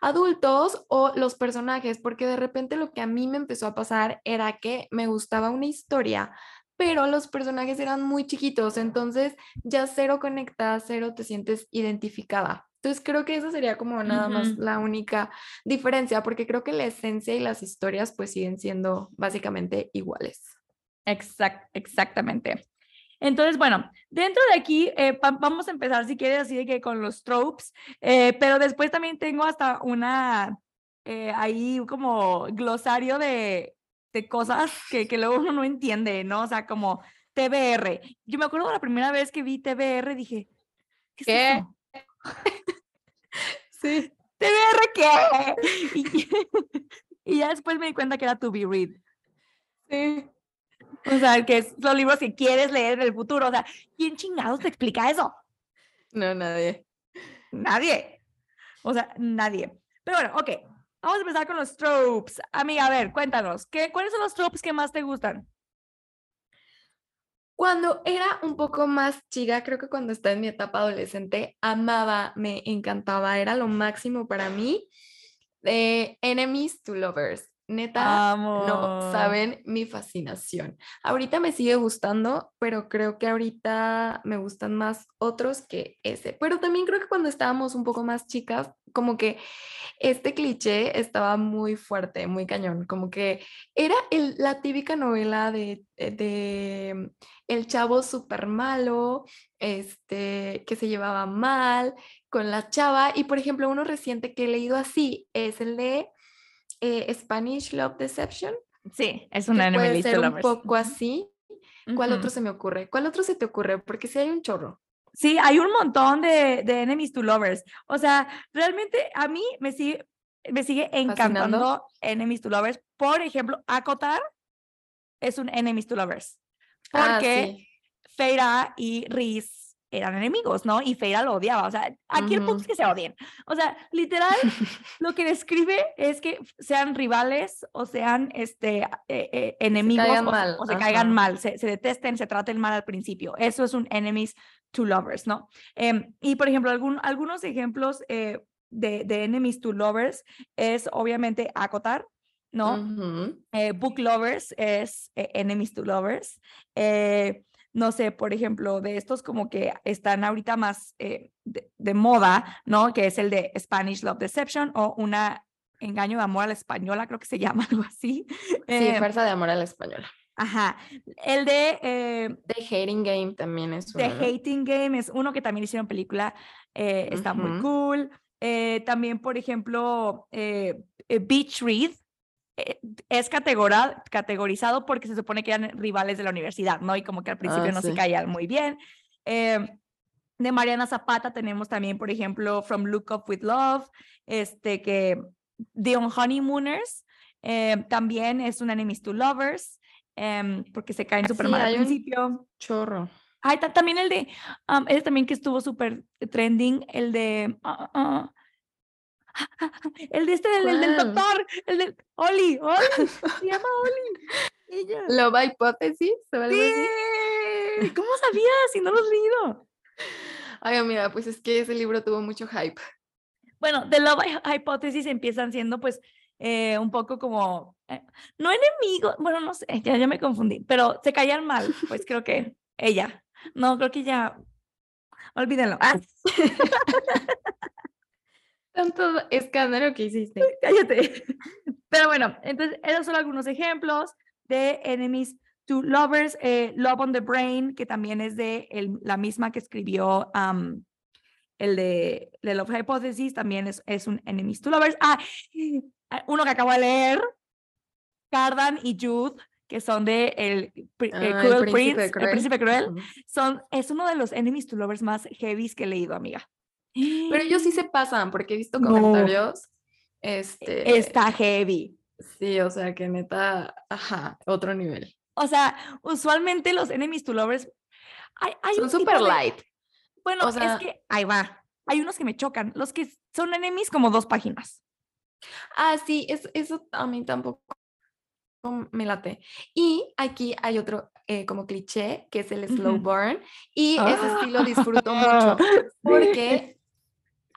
adultos o los personajes, porque de repente lo que a mí me empezó a pasar era que me gustaba una historia, pero los personajes eran muy chiquitos, entonces ya cero conectada, cero te sientes identificada. Entonces creo que esa sería como nada más la única diferencia, porque creo que la esencia y las historias pues siguen siendo básicamente iguales. Exact, exactamente. Entonces, bueno, dentro de aquí eh, vamos a empezar, si quieres, así de que con los tropes, eh, pero después también tengo hasta una, eh, ahí como glosario de, de cosas que, que luego uno no entiende, ¿no? O sea, como TBR. Yo me acuerdo la primera vez que vi TBR, dije, ¿Qué? es ¿Qué? eso? Sí. ¿TBR qué? Y, y ya después me di cuenta que era To Be Read. Sí. O sea, que es los libros que quieres leer en el futuro. O sea, ¿quién chingados te explica eso? No, nadie. Nadie. O sea, nadie. Pero bueno, ok. Vamos a empezar con los tropes. Amiga, a ver, cuéntanos. ¿qué, ¿Cuáles son los tropes que más te gustan? Cuando era un poco más chica, creo que cuando estaba en mi etapa adolescente, amaba, me encantaba, era lo máximo para mí. De enemies to lovers. Neta, no saben mi fascinación. Ahorita me sigue gustando, pero creo que ahorita me gustan más otros que ese. Pero también creo que cuando estábamos un poco más chicas, como que este cliché estaba muy fuerte, muy cañón, como que era el- la típica novela de, eh, de el chavo súper malo, este, que se llevaba mal con la chava. Y por ejemplo, uno reciente que he leído así es el de eh, Spanish Love Deception, Sí, es que una enemy puede ser un lovers. poco así. ¿Cuál otro se me ocurre? ¿Cuál otro se te ocurre? Porque si hay un chorro. Sí, hay un montón de, de enemies to lovers. O sea, realmente a mí me sigue, me sigue encantando enemies to lovers. Por ejemplo, Acotar es un enemies to lovers. Ah, Porque sí. Feira y Riz eran enemigos, ¿no? Y Feira lo odiaba. O sea, aquí el punto es que se odien. O sea, literal, lo que describe es que sean rivales o sean este, eh, eh, enemigos caigan o, se- mal, o se caigan ajá. mal, se, se detesten, se traten mal al principio. Eso es un enemies to lovers, ¿no? Em, y por ejemplo, algún, algunos ejemplos eh, de, de enemies to lovers es obviamente acotar, ¿no? Ujú. eh, book lovers es eh, enemies to lovers. Eh, no sé, por ejemplo, de estos como que están ahorita más eh, de, de moda, ¿no? Que es el de Spanish Love Deception o una engaño de amor a la española, creo que se llama algo así. Sí, Eh, Fuerza de Amor a la Española. ajá. El de eh, The Hating Game también es The uno, ¿no? Hating Game es uno que también hicieron película, eh, está muy cool. Eh, también, por ejemplo, eh, eh, Beach Read eh, es categora- categorizado porque se supone que eran rivales de la universidad, ¿no? Y como que al principio Ah, no se caían muy bien. Eh, de Mariana Zapata tenemos también, por ejemplo, From Look Up With Love, este que The Honeymooners eh, también es un Enemies to Lovers, em, porque se caen súper Sí, mal al principio. Chorro. Ay, ta- también el de, am, ese también que estuvo súper trending, el de, ah, ah, el de este, el, el del doctor, el del, Oli, Oli, se llama Oli. Ella. Love Hypothesis o algo así. Sí, ¿Cómo sabías si no lo has leído? Ay, amiga, pues es que ese libro tuvo mucho hype. Bueno, The Love Hy- Hypothesis empiezan siendo pues eh, un poco como, eh, no enemigos, bueno, no sé, ya, ya me confundí, pero se caían mal, pues creo que ella, no, creo que ya, olvídenlo. Ah, Tanto escándalo que hiciste. cállate. Pero bueno, entonces esos son algunos ejemplos de Enemies to Lovers, eh, Love on the Brain, que también es de el- la misma que escribió am, el de, de Love Hypothesis, también es, es un Enemies to Lovers. Ah, ah, uno que acabo de leer, Cardan y Jude, que son de el, eh, Ah, Cruel el Prince, príncipe el cruel. príncipe cruel, son, es uno de los Enemies to Lovers más heavies que he leído, amiga. Pero ellos sí se pasan, porque he visto No. comentarios. Este. Está heavy. Sí, o sea que neta, ajá, otro nivel. O sea, usualmente los enemies to lovers. Hay, hay Son super de- light. Bueno, o sea- es que ahí va. Hay unos que me chocan. Los que son enemies como dos páginas. Ah, sí, es- eso a mí tampoco me late. Y aquí hay otro eh, como cliché, que es el slow burn. Y ese sí lo disfruto mucho. Porque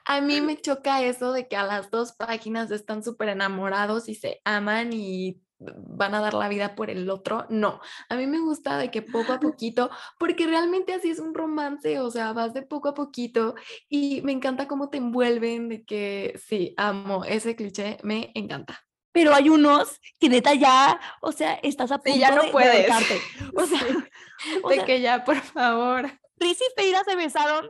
a mí me choca eso de que a las dos páginas están súper enamorados y se aman y van a dar la vida por el otro. No, a mí me gusta de que poco a poquito, porque realmente así es un romance, o sea, vas de poco a poquito y me encanta cómo te envuelven, de que sí, amo ese cliché, me encanta. Pero hay unos que neta ya, o sea, estás a punto Sí, ya no de, de puedes. O sea, o de sea, que ya, por favor. Riz y Feira se besaron,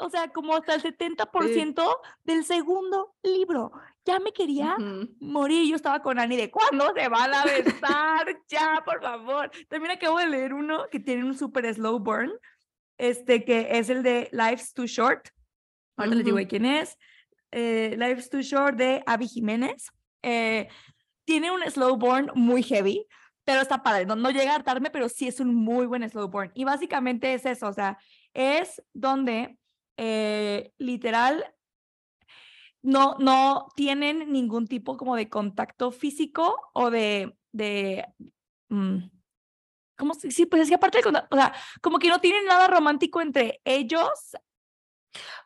o sea, como hasta el 70% del segundo libro. Ya me quería Ujú. morir. Yo estaba con Ani de ¿cuándo se van a besar? ya, por favor. También acabo de leer uno que tiene un super slow burn. este que es el de Life's Too Short. Ahorita les digo de quién es. Eh, Life's Too Short de Abby Jiménez. Eh, tiene un slow burn muy heavy, pero está padre. No, no llega a hartarme, pero sí es un muy buen slow burn. Y básicamente es eso, o sea, es donde eh, literal no, no tienen ningún tipo como de contacto físico o de, de mm, ¿cómo se- Sí, pues es aparte del contacto, o sea, como que no tienen nada romántico entre ellos.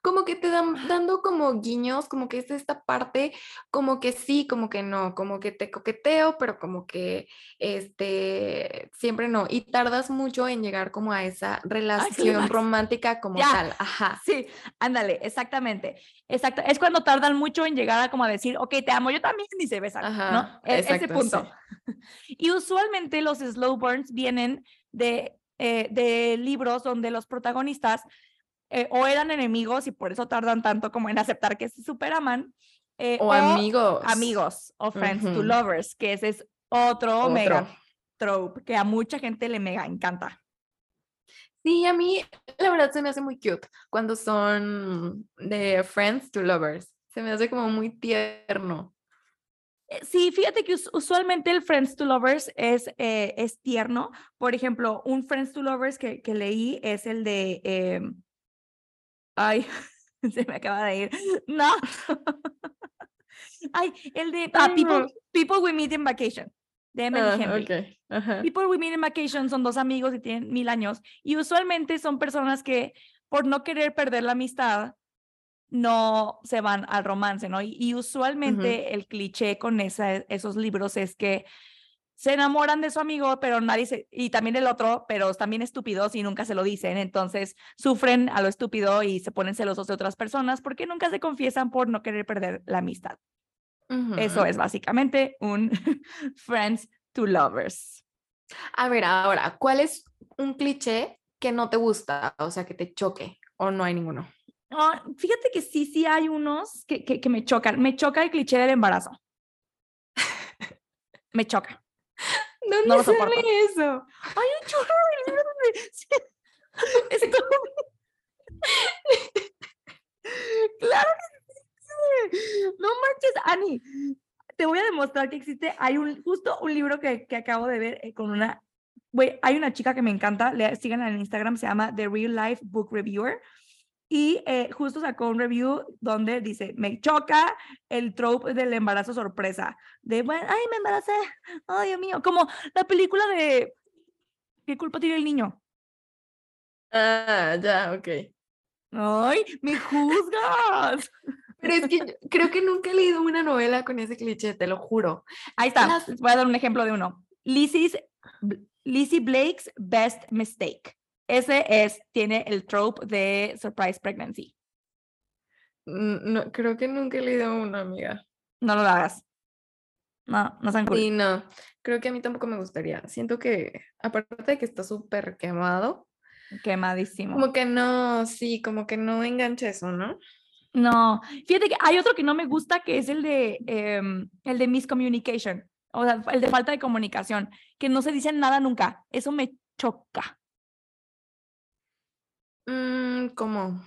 Como que te dan dando como guiños, como que es esta parte, como que sí, como que no, como que te coqueteo, pero como que este siempre no. Y tardas mucho en llegar como a esa relación romántica como Ya. tal. Ajá. Sí, ándale, exactamente. Exacto. Es cuando tardan mucho en llegar a como a decir, ok, te amo, yo también, y se besan, ¿no? Ajá, E- Ese exacto, punto. Y usualmente los slow burns vienen de, eh, de libros donde los protagonistas eh, o eran enemigos y por eso tardan tanto como en aceptar que se superaman. eh, O amigos. Amigos o friends to lovers, que ese es otro, mega Otro. trope que a mucha gente le mega encanta. Sí, a mí la verdad se me hace muy cute cuando son de friends to lovers. Se me hace como muy tierno. Eh, Sí, fíjate que us- usualmente el Friends to Lovers es, eh, es tierno. Por ejemplo, un Friends to Lovers que, que leí es el de... em, ay, se me acaba de ir. No. Ay, el de ah, People. People We Meet in Vacation, de Emily Ah, Henry. ok, ajá. People We Meet in Vacation son dos amigos que tienen mil años y usualmente son personas que por no querer perder la amistad no se van al romance, ¿no? Y, y usualmente el cliché con esa- esos libros es que se enamoran de su amigo, pero nadie se, y también el otro, pero también estúpidos y nunca se lo dicen, entonces sufren a lo estúpido y se ponen celosos de otras personas porque nunca se confiesan por no querer perder la amistad. Eso Ujú. es básicamente un Friends to Lovers. A ver, ahora, ¿cuál es un cliché que no te gusta? O sea, que te choque o no hay ninguno. Ah, fíjate que sí, sí hay unos que, que, que me chocan. Me choca el cliché del embarazo. Me choca. ¿Dónde No lo sale soporto. eso? Hay un chorro de. Esto- claro que sí. No manches, Ani. Te voy a demostrar que existe. Hay un justo un libro que, que acabo de ver eh, con una. Güey, hay una chica que me encanta. Le sigan en Instagram, se llama The Real Life Book Reviewer. Y eh, justo sacó un review donde dice, me choca el trope del embarazo sorpresa. De, bueno, ay, me embaracé. Ay, Dios mío. Como la película de ¿Qué culpa tiene el niño? Ah, ya, ok. Ay, me juzgas. Pero es que creo que nunca he leído una novela con ese cliché, te lo juro. Ahí está. Las- Voy a dar un ejemplo de uno. Lizzie's, Lizzie Blake's Best Mistake. Ese es, tiene el trope de surprise pregnancy. No, creo que nunca he leído una amiga. No lo hagas. No, no sean cool. Sí, no, creo que a mí tampoco me gustaría. Siento que, aparte de que está súper quemado, Quemadísimo. como que no, sí, como que no engancha eso, ¿no? No, fíjate que hay otro que no me gusta que es el de em, el de miscommunication, o sea, el de falta de comunicación, que no se dicen nada nunca. Eso me choca. Mm, ¿cómo?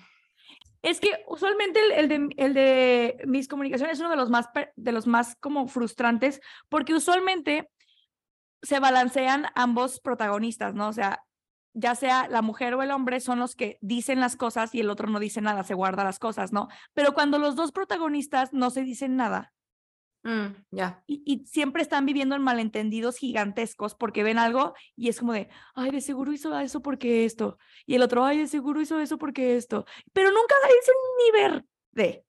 Es que usualmente el, el de, el de miscomunicación es uno de los más de los más como frustrantes porque usualmente se balancean ambos protagonistas, ¿no? O sea, ya sea la mujer o el hombre son los que dicen las cosas y el otro no dice nada, se guarda las cosas, ¿no? Pero cuando los dos protagonistas no se dicen nada, Mm, ya. y, y siempre están viviendo en malentendidos gigantescos porque ven algo y es como de, ay, de seguro hizo eso porque esto. Y el otro, ay, de seguro hizo eso porque esto. Pero nunca se dicen ni ver de.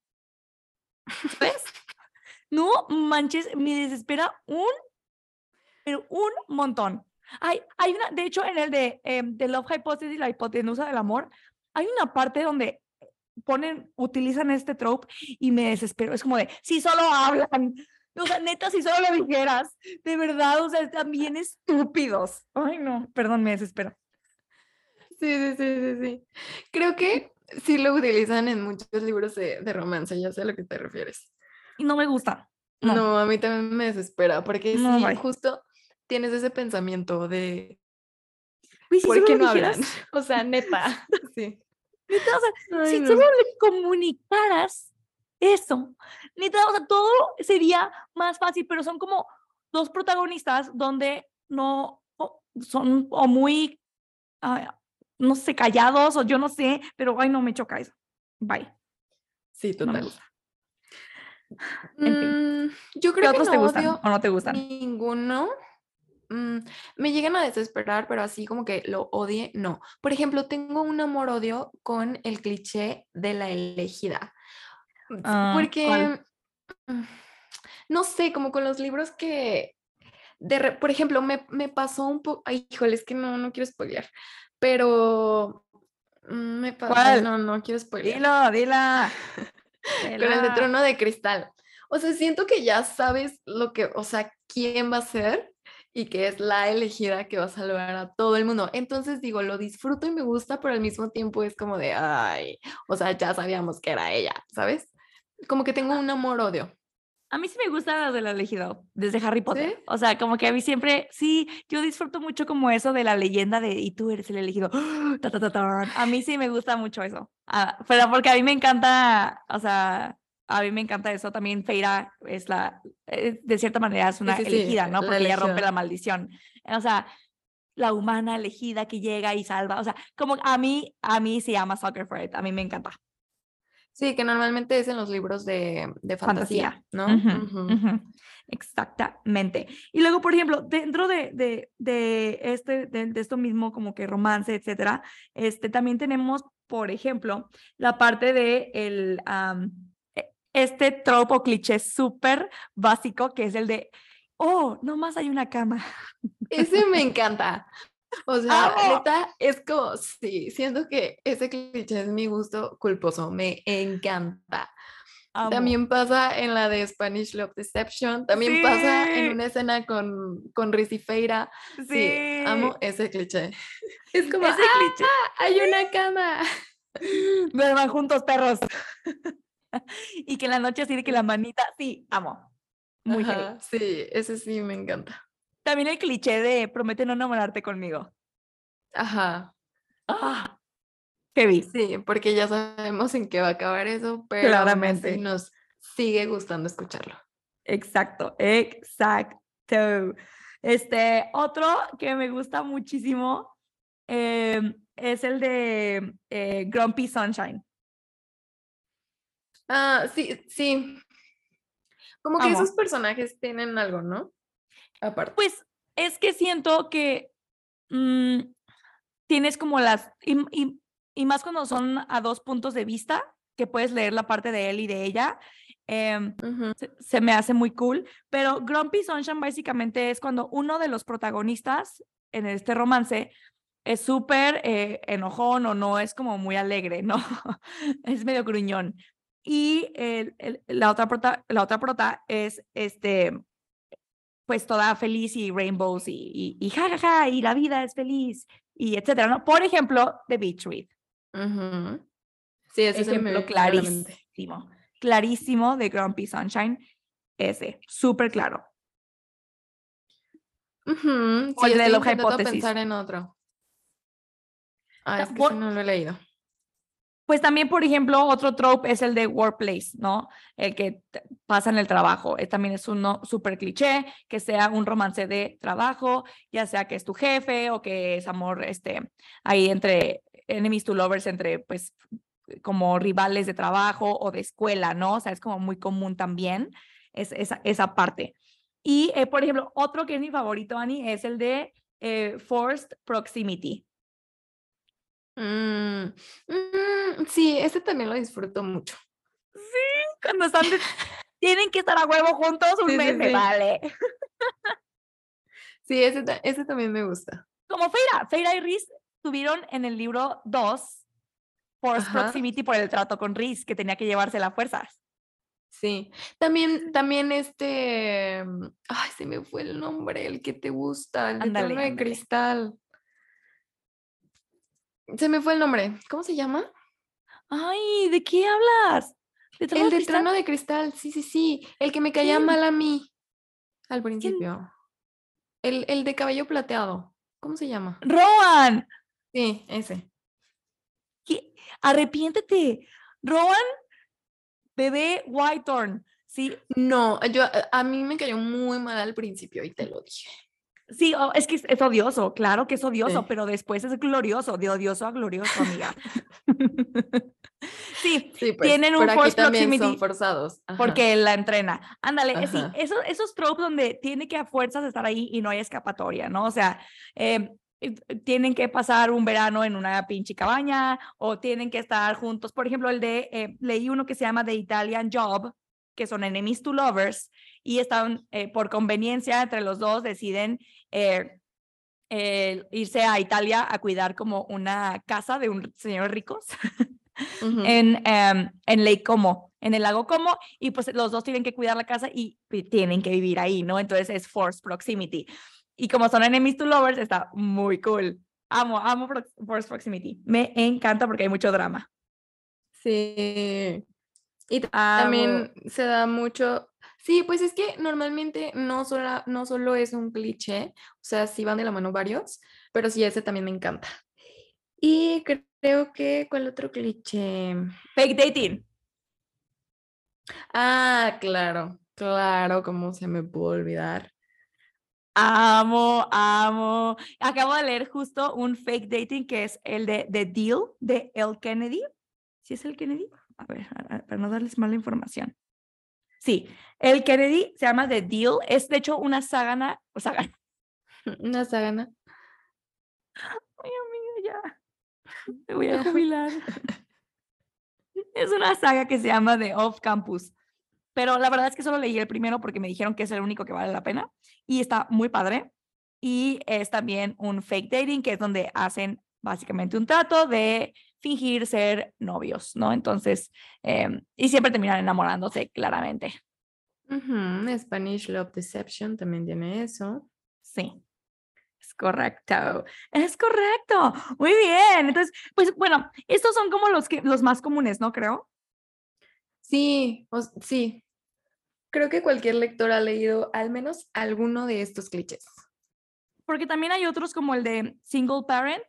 ¿Sabes? No manches, me desespera un, pero un montón. Hay, hay una, de hecho, en el de, em, de Love Hypothesis, la hipotenusa del amor, hay una parte donde ponen, utilizan este trope y me desespero. Es como de, si solo hablan. O sea, neta, si solo lo dijeras, de verdad, o sea, están bien estúpidos. Ay, no, perdón, me desespero. Sí, sí, sí, sí, sí. Creo que sí lo utilizan en muchos libros de, de romance, ya sé a lo que te refieres. Y no me gusta. No. No, a mí también me desespera, porque No, sí, bye. justo tienes ese pensamiento de, Güey, si ¿Por qué no dijeras- hablan? O sea, neta. Sí. Sea, Ay, si no. solo le comunicaras eso, o sea, todo sería más fácil, pero son como dos protagonistas donde no son o muy, ah, no sé, callados o yo no sé, pero ay, no me choca eso. Bye. Sí, No me total. gusta. En Mm, yo ¿Qué creo que otros no te gustan odio o no te gustan? ninguno. Mm, me llegan a desesperar, pero así como que lo odie, no. Por ejemplo, tengo un amor-odio con el cliché de la elegida. Ah, ¿cuál? Porque, mm, no sé, como con los libros que, de re- por ejemplo, me, me pasó un poco, ay, híjole, es que no, no quiero spoilear, pero mm, me pasó, ¿Cuál? no, no quiero spoilear Dilo, dila. con el de dila. trono de cristal. O sea, siento que ya sabes lo que, o sea, quién va a ser y que es la elegida que va a salvar a todo el mundo. Entonces digo, lo disfruto y me gusta, pero al mismo tiempo es como de, ay, o sea, ya sabíamos que era ella, ¿sabes? Como que tengo un amor-odio. A mí sí me gustan las del elegido, desde Harry Potter. ¿Sí? O sea, como que a mí siempre, sí, yo disfruto mucho como eso de la leyenda de y tú eres el elegido. ta, ta, ta, tan. A mí sí me gusta mucho eso. Ah, pero porque a mí me encanta, o sea, a mí me encanta eso. También Feira es la, eh, de cierta manera es una sí, sí, elegida, ¿no? la Porque ella rompe la maldición. O sea, la humana elegida que llega y salva. O sea, como a mí, a mí se llama Soccer for It. A mí me encanta. Sí, que normalmente es en los libros de, de fantasía, Fantasía. ¿no? Ujú, Ujú. ujú, Exactamente. Y luego, por ejemplo, dentro de, de, de este, de, esto mismo, como que romance, etcétera, este, también tenemos, por ejemplo, la parte de el, e- este tropo o cliché súper básico, que es el de, oh, nomás hay una cama. Ese me encanta. O sea, ¡Amo! neta, es como, sí, siento que ese cliché es mi gusto culposo, me encanta. Amo. También pasa en la de Spanish Love Deception, también pasa en Sí. una escena con, con Riz y Feira. Sí, amo ese cliché. Es como, ese "Ah, cliché. hay una cama. Duerman juntos, perros. y que en la noche así de que la manita, sí, amo. Muy. Ajá, sí, ese sí me encanta. También el cliché de promete no enamorarte conmigo. Ajá, Ah, heavy. sí, porque ya sabemos en qué va a acabar eso, pero aún Claramente. así nos sigue gustando escucharlo. Exacto, exacto. Este, otro que me gusta muchísimo em, es el de eh, Grumpy Sunshine. Ah, sí, sí. Como que Amo. esos personajes tienen algo, ¿no? Aparte. Pues es que siento que mm, tienes como las, y, y- y más cuando son a dos puntos de vista, que puedes leer la parte de él y de ella, em, se me hace muy cool, pero Grumpy Sunshine básicamente es cuando uno de los protagonistas en este romance es súper eh, enojón o no es como muy alegre, ¿no? es medio gruñón. Y el- el- la, otra prota, la otra prota es este, pues toda feliz y rainbows y, y, y ja, ja, ja, y la vida es feliz y etcétera, ¿no? Por ejemplo, The Beach Read ujú. Sí, ese se me ejemplo clarísimo, clarísimo de Grumpy Sunshine, ese, súper claro. Ujú, O Sí, el de la hipótesis. pensar en otro. Ah, es que por- ese no lo he leído. Pues también, por ejemplo, otro trope es el de workplace, ¿no? El que pasa en el trabajo. También es uno súper cliché, que sea un romance de trabajo, ya sea que es tu jefe o que es amor, este, ahí entre enemies to lovers, entre, pues, como rivales de trabajo o de escuela, ¿no? O sea, es como muy común también es, esa, esa parte. Y, eh, por ejemplo, otro que es mi favorito, Ani, es el de eh, forced proximity. Mm, mm, sí, ese también lo disfruto mucho. cuando están de- tienen que estar a huevo juntos un Sí, sí, mes, me sí. vale. Sí, ese, ese también me gusta. Como Feira, Feira y Riz tuvieron en el libro 2 Force Ajá. Proximity por el trato con Riz, que tenía que llevarse la fuerzas. Sí. También, también este. mm, Ay, se me fue el nombre, el que te gusta, el de de cristal. Se me fue el nombre. ¿Cómo se llama? Ay, ¿de qué hablas? ¿De Trono El de trono de cristal, sí, sí, sí. El que me caía ¿Quién? mal a mí al principio. El, el de cabello plateado. ¿Cómo se llama? Rowan. Sí, ese. ¿Qué? Arrepiéntete. Rowan, bebé Whitehorn. Sí, No, yo a- a mí me cayó muy mal al principio y te lo dije. Sí, oh, es que es, es odioso, claro que es odioso, Sí. pero después es glorioso, de odioso a glorioso, amiga. sí, Sí, pues, Tienen un force proximity son forzados. ajá. porque la entrena. Ándale, sí, esos, esos tropes donde tiene que a fuerzas estar ahí y no hay escapatoria, ¿no? O sea, eh, eh, tienen que pasar un verano en una pinche cabaña o tienen que estar juntos. Por ejemplo, el de, eh, leí uno que se llama The Italian Job, que son enemies to lovers y están eh, por conveniencia entre los dos deciden eh, eh, irse a Italia a cuidar como una casa de un señor ricos en, em, en Lake Como, en el lago Como, y pues los dos tienen que cuidar la casa y tienen que vivir ahí, ¿no? Entonces es force proximity. Y como son enemies to lovers, está muy cool. Amo, amo prox- force proximity. Me encanta porque hay mucho drama. Sí. Y Amo. también se da mucho. Sí, pues es que normalmente no solo, no solo es un cliché, o sea, sí van de la mano varios, pero sí, ese también me encanta. Y cre- creo que, ¿cuál otro cliché? Fake dating. Ah, claro, claro, cómo se me pudo olvidar. Amo, amo. Acabo de leer justo un fake dating que es el de The Deal de El Kennedy. ¿Sí es el Kennedy? A ver, para no darles mala información. Sí, el Kennedy se llama The Deal. Es de hecho una sagana, o saga, Una sagana. Ay, amiga, ya. Me voy a jubilar. Es una saga que se llama The Off Campus. Pero la verdad es que solo leí el primero porque me dijeron que es el único que vale la pena. Y está muy padre. Y es también un fake dating, que es donde hacen básicamente un trato de fingir ser novios, ¿no? Entonces, em, y siempre terminan enamorándose, claramente. Spanish Love Deception también tiene eso. Sí, es correcto. Es correcto. Muy bien. Entonces, pues bueno, estos son como los, que, los más comunes, ¿no? Creo. Sí, sí. Creo que cualquier lector ha leído al menos alguno de estos clichés. Porque también hay otros como el de single parent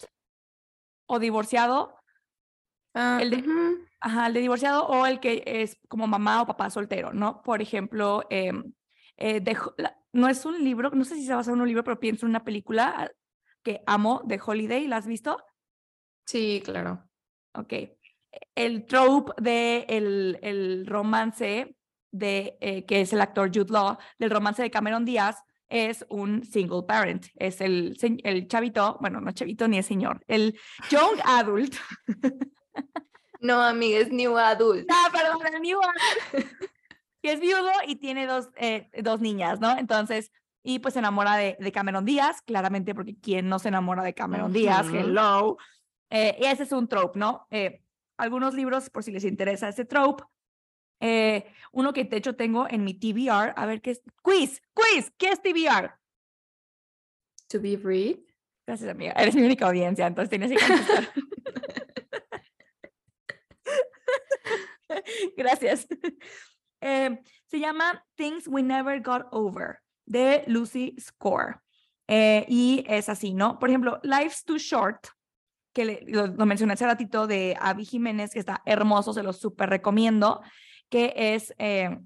o divorciado. Ah, El de- ujú, Ajá, el de divorciado o el que es como mamá o papá soltero, ¿no? Por ejemplo, em, eh, de la- no es un libro, no sé si se basa en un libro, pero pienso en una película ah, que amo de Holiday, ¿la has visto? Sí, claro. Ok. El trope de el, el romance de eh, que es el actor Jude Law, del romance de Cameron Díaz, es un single parent. Es el, el chavito, bueno, no chavito ni es señor, el young adult. No, amiga, es New Adult. Ah, perdón, el new adult, que es viudo y tiene dos, eh, dos niñas, ¿no? Entonces, y pues se enamora de, de Cameron Díaz, claramente porque ¿quién no se enamora de Cameron Díaz? Hello. Eh, y ese es un trope, ¿no? Eh, algunos libros, por si les interesa ese trope. Eh, uno que de hecho tengo en mi TBR, a ver qué es. Quiz, quiz, ¿qué es TBR? To be read. Gracias, amiga. Eres mi única audiencia, entonces tienes que contestar. Gracias. Eh, se llama Things We Never Got Over de Lucy Score. Eh, y es así, ¿no? Por ejemplo, Life's Too Short, que le- lo, mencioné hace ratito de Abby Jiménez, que está hermoso, se lo súper recomiendo, que es, eh,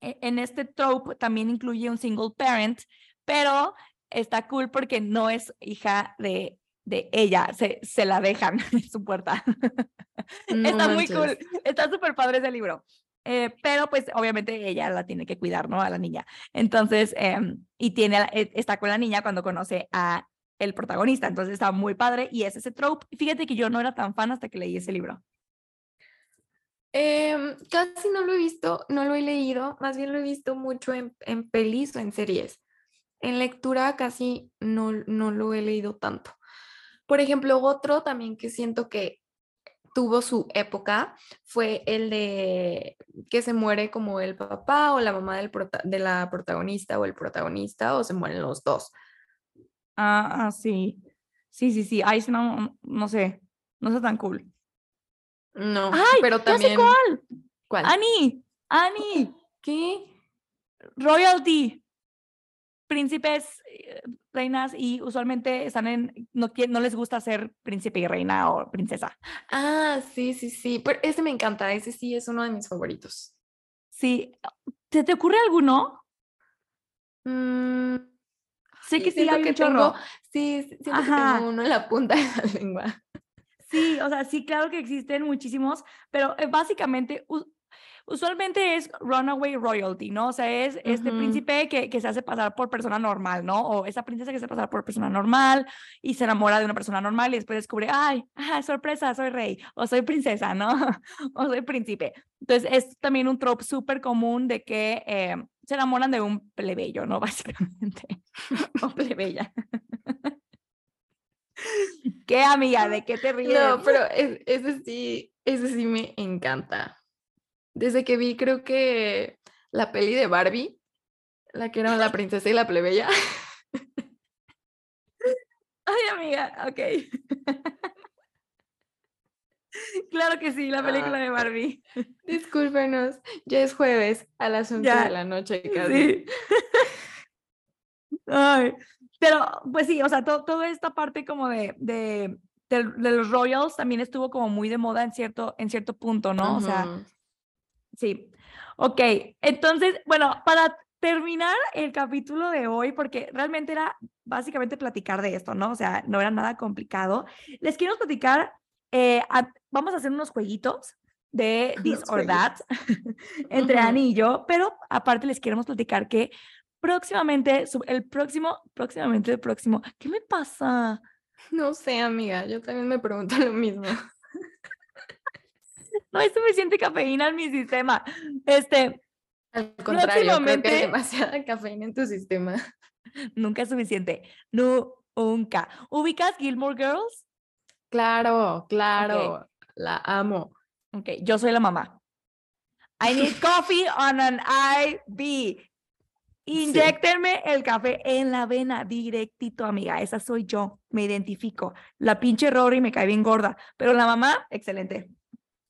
e- en este trope también incluye un single parent, pero está cool porque no es hija de, de ella, se, se la dejan en su puerta. No está muy cool, está súper padre ese libro. Eh, pero pues obviamente ella la tiene que cuidar, ¿no? A la niña. Entonces, em, y tiene, e- está con la niña cuando conoce a el protagonista, entonces está muy padre y es ese trope. Fíjate que yo no era tan fan hasta que leí ese libro. Em, casi no lo he visto, no lo he leído, más bien lo he visto mucho en, en pelis o en series. En lectura casi no, no lo he leído tanto. Por ejemplo, otro también que siento que tuvo su época fue el de que se muere como el papá o la mamá del prota- de la protagonista o el protagonista o se mueren los dos. Ah, ah, sí. Sí, sí, sí. Ay, sí, no, no sé. No está tan cool. No, ¡Ay! pero ya sé también... cuál! ¿Cuál? Annie, Annie, ¿Qué? Royalty. Príncipes, eh, reinas y usualmente están en, no, no les gusta ser príncipe y reina o princesa. Ah, sí, sí, sí. Pero ese me encanta. Ese sí es uno de mis favoritos. Sí, ¿se te ocurre alguno? Mm, Sé sí, que sí hay que tengo, sí, sí, siento que tengo uno en la punta de la lengua. Sí, o sea, sí, claro que existen muchísimos, pero eh, básicamente, usualmente es runaway royalty, ¿no? O sea, es este príncipe que, que se hace pasar por persona normal, ¿no? O esa princesa que se hace pasar por persona normal y se enamora de una persona normal y después descubre, ay, ah, sorpresa, soy rey, o soy princesa, ¿no? o soy príncipe. Entonces, es también un trope súper común de que eh, se enamoran de un plebeyo, ¿no? Básicamente. o plebeya. ¿Qué, amiga? ¿De qué te ríes? No, pero es- ese sí, ese sí me encanta. Desde que vi, creo que la peli de Barbie, la que era la princesa y la plebeya. Ay, amiga, ok. claro que sí, la película de Barbie. Discúlpenos, ya es jueves a las 11 Ya, de la noche casi. Sí. Ay, pero pues sí, o sea, to- toda esta parte como de, de, de, de los royals también estuvo como muy de moda en cierto, en cierto punto, ¿no? O sea. Sí. Ok, entonces, bueno, para terminar el capítulo de hoy, porque realmente era básicamente platicar de esto, ¿no? O sea, no era nada complicado. Les quiero platicar, eh, a- vamos a hacer unos jueguitos de This or That entre Ujú. Ani y yo, pero aparte les queremos platicar que próximamente, el próximo, próximamente el próximo, ¿qué me pasa? No sé, amiga, yo también me pregunto lo mismo. No hay suficiente cafeína en mi sistema. Este, Al contrario, creo que hay Próximamente- demasiada cafeína en tu sistema. Nunca es suficiente. Nunca. ¿Ubicas Gilmore Girls? Claro, claro, la amo. Ok, yo soy la mamá. I need coffee on an IV. Inyéctenme el café en la vena, directito, amiga. Esa soy yo. Me identifico. La pinche Rory me cae bien gorda, pero la mamá, excelente.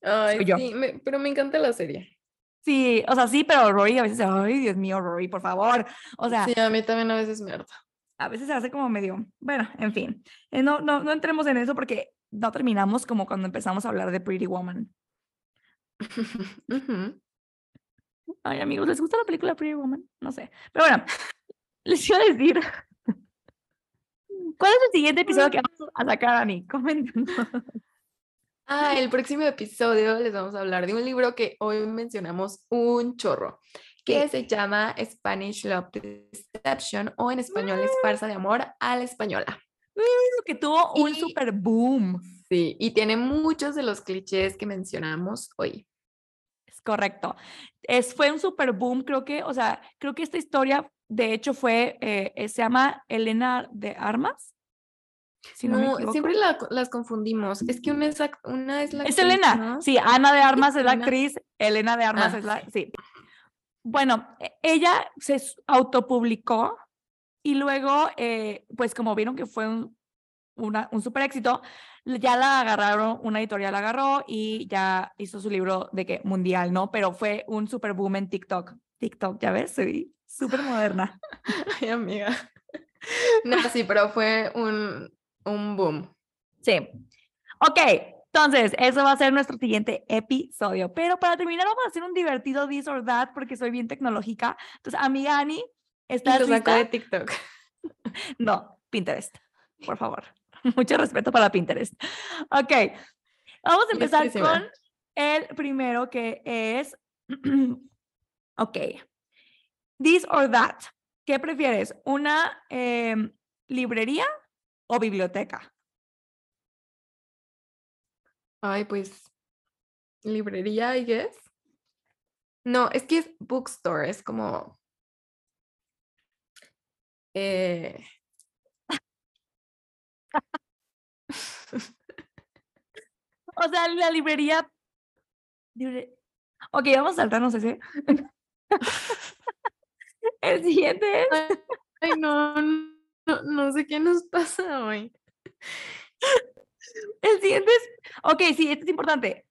Ay, Soy yo. sí, me- pero me encanta la serie. Sí, o sea, sí, pero Rory a veces, ay, Dios mío, Rory, por favor. O sea, Sí, a mí también a veces me harta. a veces se hace como medio, bueno, en fin. Eh, no, no, no entremos en eso porque no terminamos como cuando empezamos a hablar de Pretty Woman. Ay, amigos, ¿les gusta la película Pretty Woman? No sé. Pero bueno, les iba a decir. ¿Cuál es el siguiente episodio que vamos a sacar, Ani? Coméntanos. Ah, el próximo episodio les vamos a hablar de un libro que hoy mencionamos un chorro, que se llama Spanish Love Deception o en español es Farsa de Amor a la Española. Que tuvo un Y- super boom. Sí, y tiene muchos de los clichés que mencionamos hoy. Es correcto. Es, fue un super boom, creo que, o sea, creo que esta historia, de hecho, fue, eh, se llama Elena de Armas. Si no, No, siempre la las confundimos. Es que una es, una es la Es actriz, Elena. ¿no? Sí, Ana de Armas es la Elena. actriz, Elena de Armas Ah, es la. Sí. Bueno, e- ella se autopublicó y luego, eh, pues como vieron que fue un, una- un super éxito, ya la agarraron, una editorial la agarró y ya hizo su libro de que mundial, ¿no? Pero fue un super boom en TikTok. TikTok, ya ves, soy súper moderna. Ay, amiga. No, sí, pero fue un, un boom. Sí. Ok, entonces, eso va a ser nuestro siguiente episodio. Pero para terminar, vamos a hacer un divertido this or that porque soy bien tecnológica. Entonces, amiga Ani, Y ¿estás sacó lista? de TikTok. No, Pinterest, por favor. Mucho respeto para Pinterest. Ok, vamos a empezar con el primero que es, ok, this or that. ¿Qué prefieres? ¿Una em, librería o biblioteca? Ay, pues, librería, I guess. No, es que es bookstore, es como... eh, O sea, la librería. libre- Ok, vamos a saltarnos ese. El siguiente es. Ay, no, no, no sé qué nos pasa hoy. El siguiente es. Ok, sí, este es importante.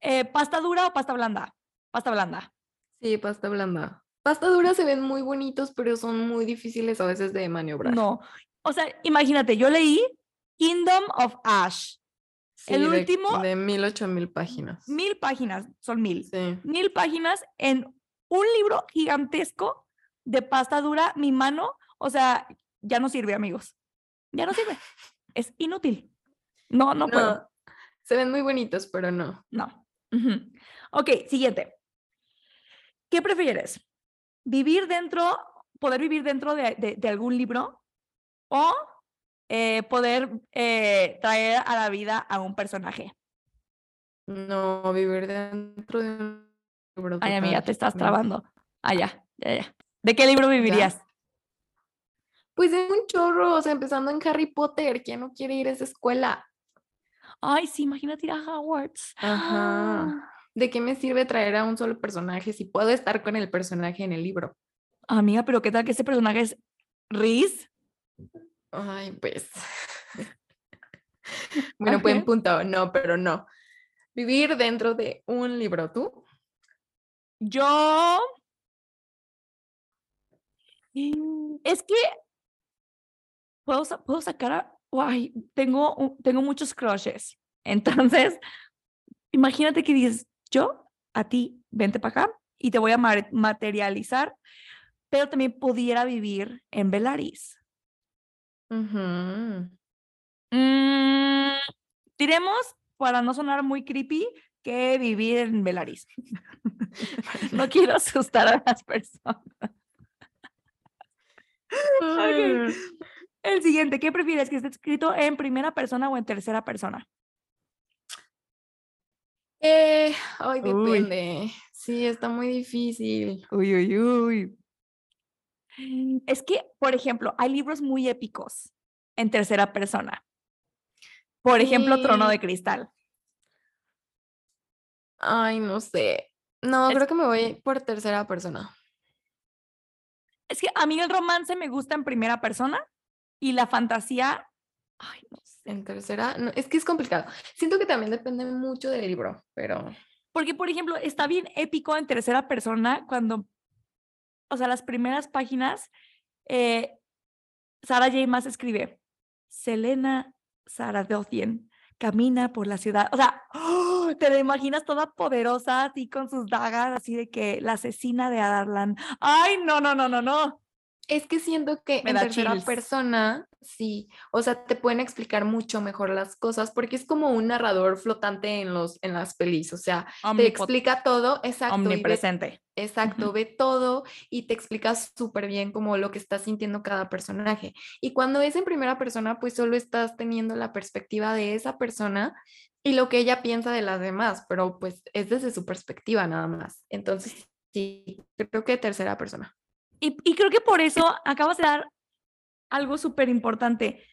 Eh, ¿Pasta dura o pasta blanda? Pasta blanda. Sí, pasta blanda. Pasta dura se ven muy bonitos, pero son muy difíciles a veces de maniobrar. No. O sea, imagínate, yo leí Kingdom of Ash. Sí, el de- último- De mil, ocho mil páginas. Mil páginas, son mil. Sí. Mil páginas en un libro gigantesco de pasta dura. Mi mano, o sea, ya no sirve, amigos. Ya no sirve. Es inútil. No, no puedo. No, se ven muy bonitos, pero no. No. Ok, siguiente. ¿Qué prefieres? ¿Vivir dentro, poder vivir dentro de, de- de algún libro o eh, poder eh, traer a la vida a un personaje? No, vivir dentro de un libro. Ay, amiga, te estás trabando. Ah, ya, ya, ya. ¿De qué libro vivirías? Pues es un chorro, o sea, empezando en Harry Potter, ¿quién no quiere ir a esa escuela? Ay, sí, imagínate ir a Hogwarts. Ajá. ¿De qué me sirve traer a un solo personaje si puedo estar con el personaje en el libro? Amiga, pero ¿qué tal que ese personaje es Riz? Ay, pues. Bueno, buen punto. No, pero no. Vivir dentro de un libro, ¿tú? Yo. Es que puedo, puedo sacar a. Ay, tengo, tengo muchos crushes. Entonces, imagínate que dices, yo a ti, vente para acá y te voy a ma- materializar, pero también pudiera vivir en Velaris. Ujú. Mm, diremos, para no sonar muy creepy, que vivir en Velaris. no quiero asustar a las personas. Ay. El siguiente, ¿qué prefieres? ¿Que esté escrito en primera persona o en tercera persona? Eh, ay, Uy. depende. Sí, está muy difícil. Uy, uy, uy. Es que, por ejemplo, hay libros muy épicos en tercera persona. Por ejemplo, Trono de. Cristal. Ay, no sé. No, Es- creo que me voy por tercera persona. Es que a mí el romance me gusta en primera persona y la fantasía, ay, no sé. En tercera, no, es que es complicado. Siento que también depende mucho del libro, pero Porque, por ejemplo, está bien épico en tercera persona cuando, o sea, las primeras páginas, eh, Sarah J. Maas escribe, Selena Saradotian camina por la ciudad. O sea, ¡oh! te la imaginas toda poderosa, así con sus dagas, así de que la asesina de Adarlan. Ay, no, no, no, no, no. Es que siento que Me en tercera chills. persona, sí, o sea, te pueden explicar mucho mejor las cosas porque es como un narrador flotante en los en las pelis, o sea, te explica todo, exacto, ve omnipresente. Exacto, ve todo y te explica súper bien como lo que está sintiendo cada personaje. Y cuando es en primera persona, pues solo estás teniendo la perspectiva de esa persona y lo que ella piensa de las demás, pero pues es desde su perspectiva nada más. Entonces, sí, creo que tercera persona. Y, y creo que por eso acabas de dar algo súper importante.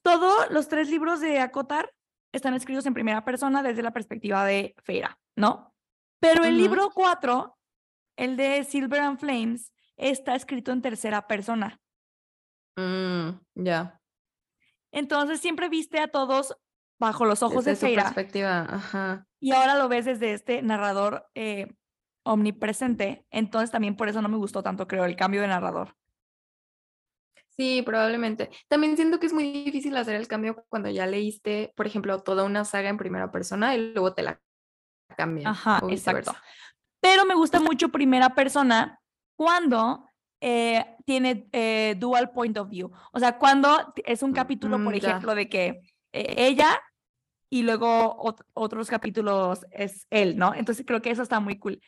Todos los tres libros de Acotar están escritos en primera persona desde la perspectiva de Feira, ¿no? Pero el libro cuatro, el de Silver and Flames, está escrito en tercera persona. Mm, ya, Entonces siempre viste a todos bajo los ojos desde de su Feira perspectiva, ajá. y ahora lo ves desde este narrador eh, omnipresente. Entonces también por eso no me gustó tanto, creo, el cambio de narrador. Sí, probablemente. También siento que es muy difícil hacer el cambio cuando ya leíste, por ejemplo, toda una saga en primera persona y luego te la cambian. Ajá, exacto. Pero me gusta mucho primera persona cuando eh, tiene eh, dual point of view. O sea, cuando es un capítulo, por Mm, ejemplo, de que eh, ella y luego ot- otros capítulos es él, ¿no? Entonces creo que eso está muy cool.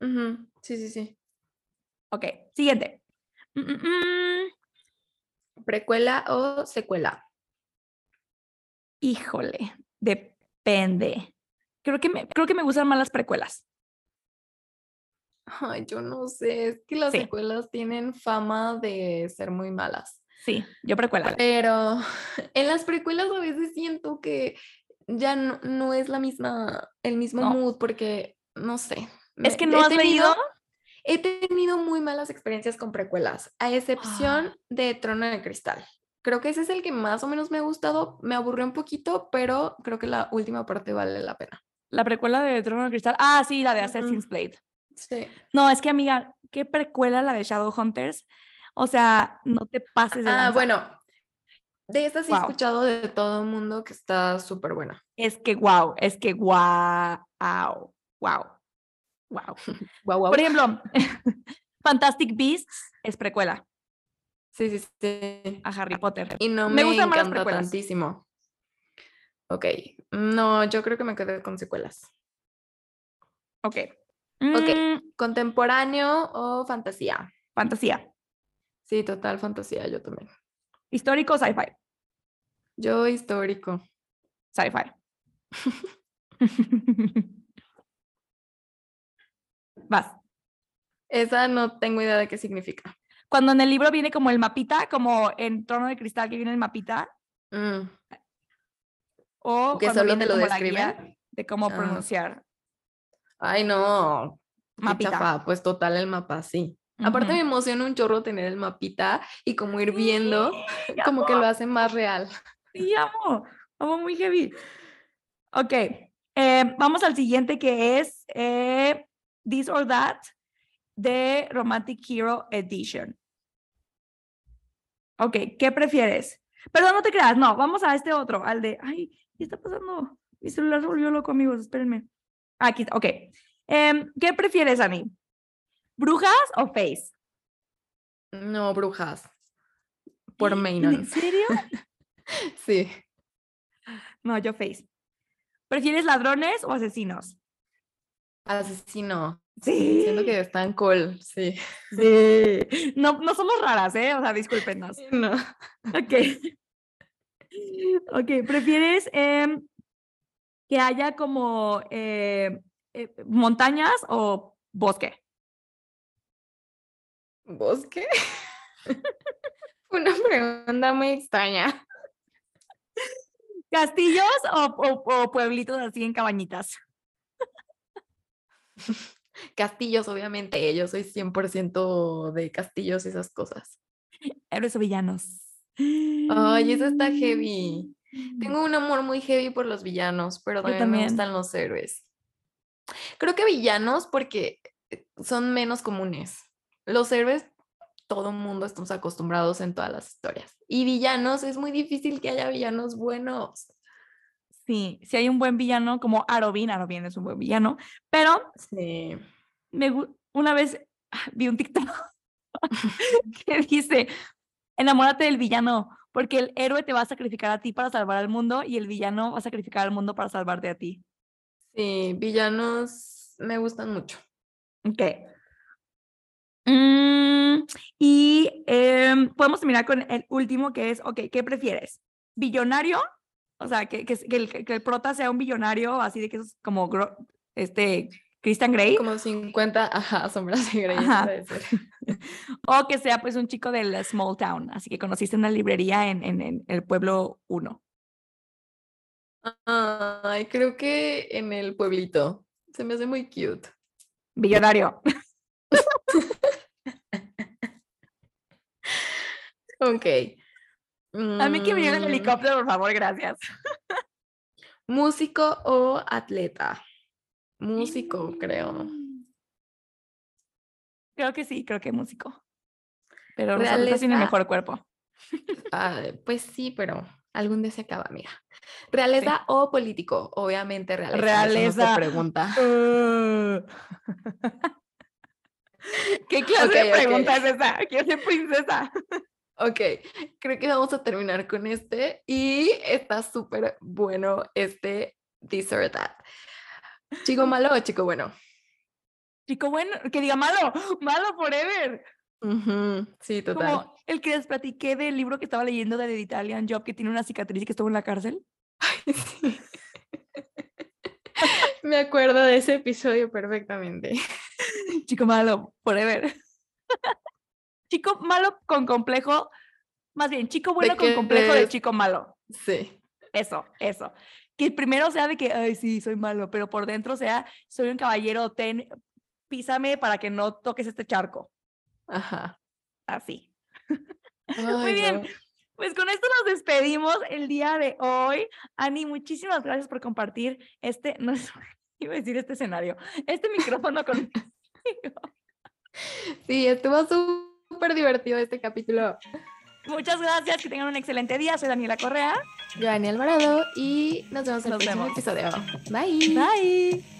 Ujú, Sí, sí, sí. Ok, siguiente. Mm, mm, mm. ¿Precuela o secuela? Híjole, depende. Creo que me, creo que me gustan más las precuelas. Ay, yo no sé, es que las Sí. secuelas tienen fama de ser muy malas. Sí, yo precuela. Pero en las precuelas a veces siento que ya no, no es la misma, el mismo No. mood, porque no sé. Es que no has tenido- leído. He tenido muy malas experiencias con precuelas, a excepción Ah. de Trono de Cristal. Creo que ese es el que más o menos me ha gustado. Me aburrió un poquito, pero creo que la última parte vale la pena. La precuela de Trono de Cristal. Ah, sí, la de. Assassin's Blade. Sí. No, es que amiga, qué precuela la de Shadowhunters. O sea, no te pases de Ah, lanza. bueno. De esta sí he escuchado de todo el mundo que está súper buena. Es que wow, es que wow, wow, wow, wow. Guau, guau. Por ejemplo, Fantastic Beasts es precuela Sí, sí, sí. a Harry Potter. Y no Me me, gustan encanta precuelas. tantísimo. Ok. No, yo creo que me quedé con secuelas. Ok. Ok. Mm, ¿Contemporáneo o fantasía? fantasía. Sí, total fantasía, yo también. Histórico, sci-fi. Yo histórico. Sci-fi. Vas. Esa no tengo idea de qué significa. Cuando en el libro viene como el mapita, como en Trono de Cristal que viene el mapita, Mm, o Que solo te lo describen. de cómo Ah. pronunciar Ay, no. mapita. chafa, Pues total el mapa, sí. Aparte me emociona un chorro tener el mapita y como ir viendo, Sí, como que lo hace más real. Sí, amo. Amo muy heavy. Ok. eh, vamos al siguiente que es eh, This or That de Romantic Hero Edition. Ok, ¿qué prefieres? Perdón, no te creas, no, vamos a este otro, al de, ay, ¿qué está pasando? Mi celular se volvió loco, amigos, espérenme. Aquí, está, ok. Em, ¿Qué prefieres, Ani? ¿Brujas o face? No, brujas. Por ¿En Mainon. serio? Sí. No, yo face. ¿Prefieres ladrones o asesinos? Asesino. Sí. Siento que están cool, sí. Sí. No, no somos raras, ¿eh? O sea, discúlpenos. No. Ok. Ok, ¿prefieres em, que haya como eh, eh, montañas o bosque? ¿Bosque? Una pregunta muy extraña. ¿Castillos o, o- o pueblitos así en cabañitas? Castillos, obviamente. Yo soy 100% de castillos y esas cosas. Héroes o villanos. Ay, eso está heavy. Tengo un amor muy heavy por los villanos, pero también, también. me gustan los héroes. Creo que villanos porque eh, son menos comunes. Los héroes, todo el mundo estamos acostumbrados en todas las historias. Y villanos, es muy difícil que haya villanos buenos. Sí, si hay un buen villano como Arobin, Arobin es un buen villano, pero Sí. me una vez ah, vi un TikTok que dice, enamórate del villano, porque el héroe te va a sacrificar a ti para salvar al mundo y el villano va a sacrificar al mundo para salvarte a ti. Sí, villanos me gustan mucho. Ok. Mm, y em, podemos terminar con el último que es, ok, ¿qué prefieres? ¿Billonario? O sea, que, que, el, que el prota sea un billonario, así de que es como este Christian Grey, Como 50, ajá, sombras de Grey. Ajá. o que sea pues un chico del small town, así que conociste una librería en, en, en el pueblo 1. Ay, creo que en el pueblito. Se me hace muy cute. Billonario. Ok. A mí que viniera el Mm, helicóptero, por favor, gracias. ¿Músico o atleta? Músico, creo. Creo que sí, creo que músico. Pero tienen Realeza. mejor cuerpo. Pues sí, pero algún día se acaba, amiga. ¿Realeza o político? Obviamente realeza. no Realeza. se pregunta. ¿Qué clase de pregunta es esa? Quiero ser princesa. Ok, creo que vamos a terminar con este y está súper bueno este This or That. ¿Chico malo o chico bueno? Chico bueno, que diga malo, malo forever. Sí, total. Como el que les platiqué del libro que estaba leyendo de The Italian Job que tiene una cicatriz y que estuvo en la cárcel. Sí. Me acuerdo de ese episodio perfectamente. Chico malo, forever. Chico malo con complejo, más bien, chico bueno con complejo de chico malo. Sí. Eso, eso. Que primero sea de que, ay, sí, soy malo, pero por dentro sea, soy un caballero, ten, písame para que no toques este charco. Ajá. Así. Ay, bien. no. Pues con esto nos despedimos el día de hoy. Ani, muchísimas gracias por compartir este, no es- iba a decir este escenario, este micrófono con, conmigo. Sí, estuvo súper divertido este capítulo. Muchas gracias, que tengan un excelente día. Soy Daniela Correa. Yo, Dani Alvarado, y nos vemos en Nos el próximo vemos. episodio. Bye. Bye.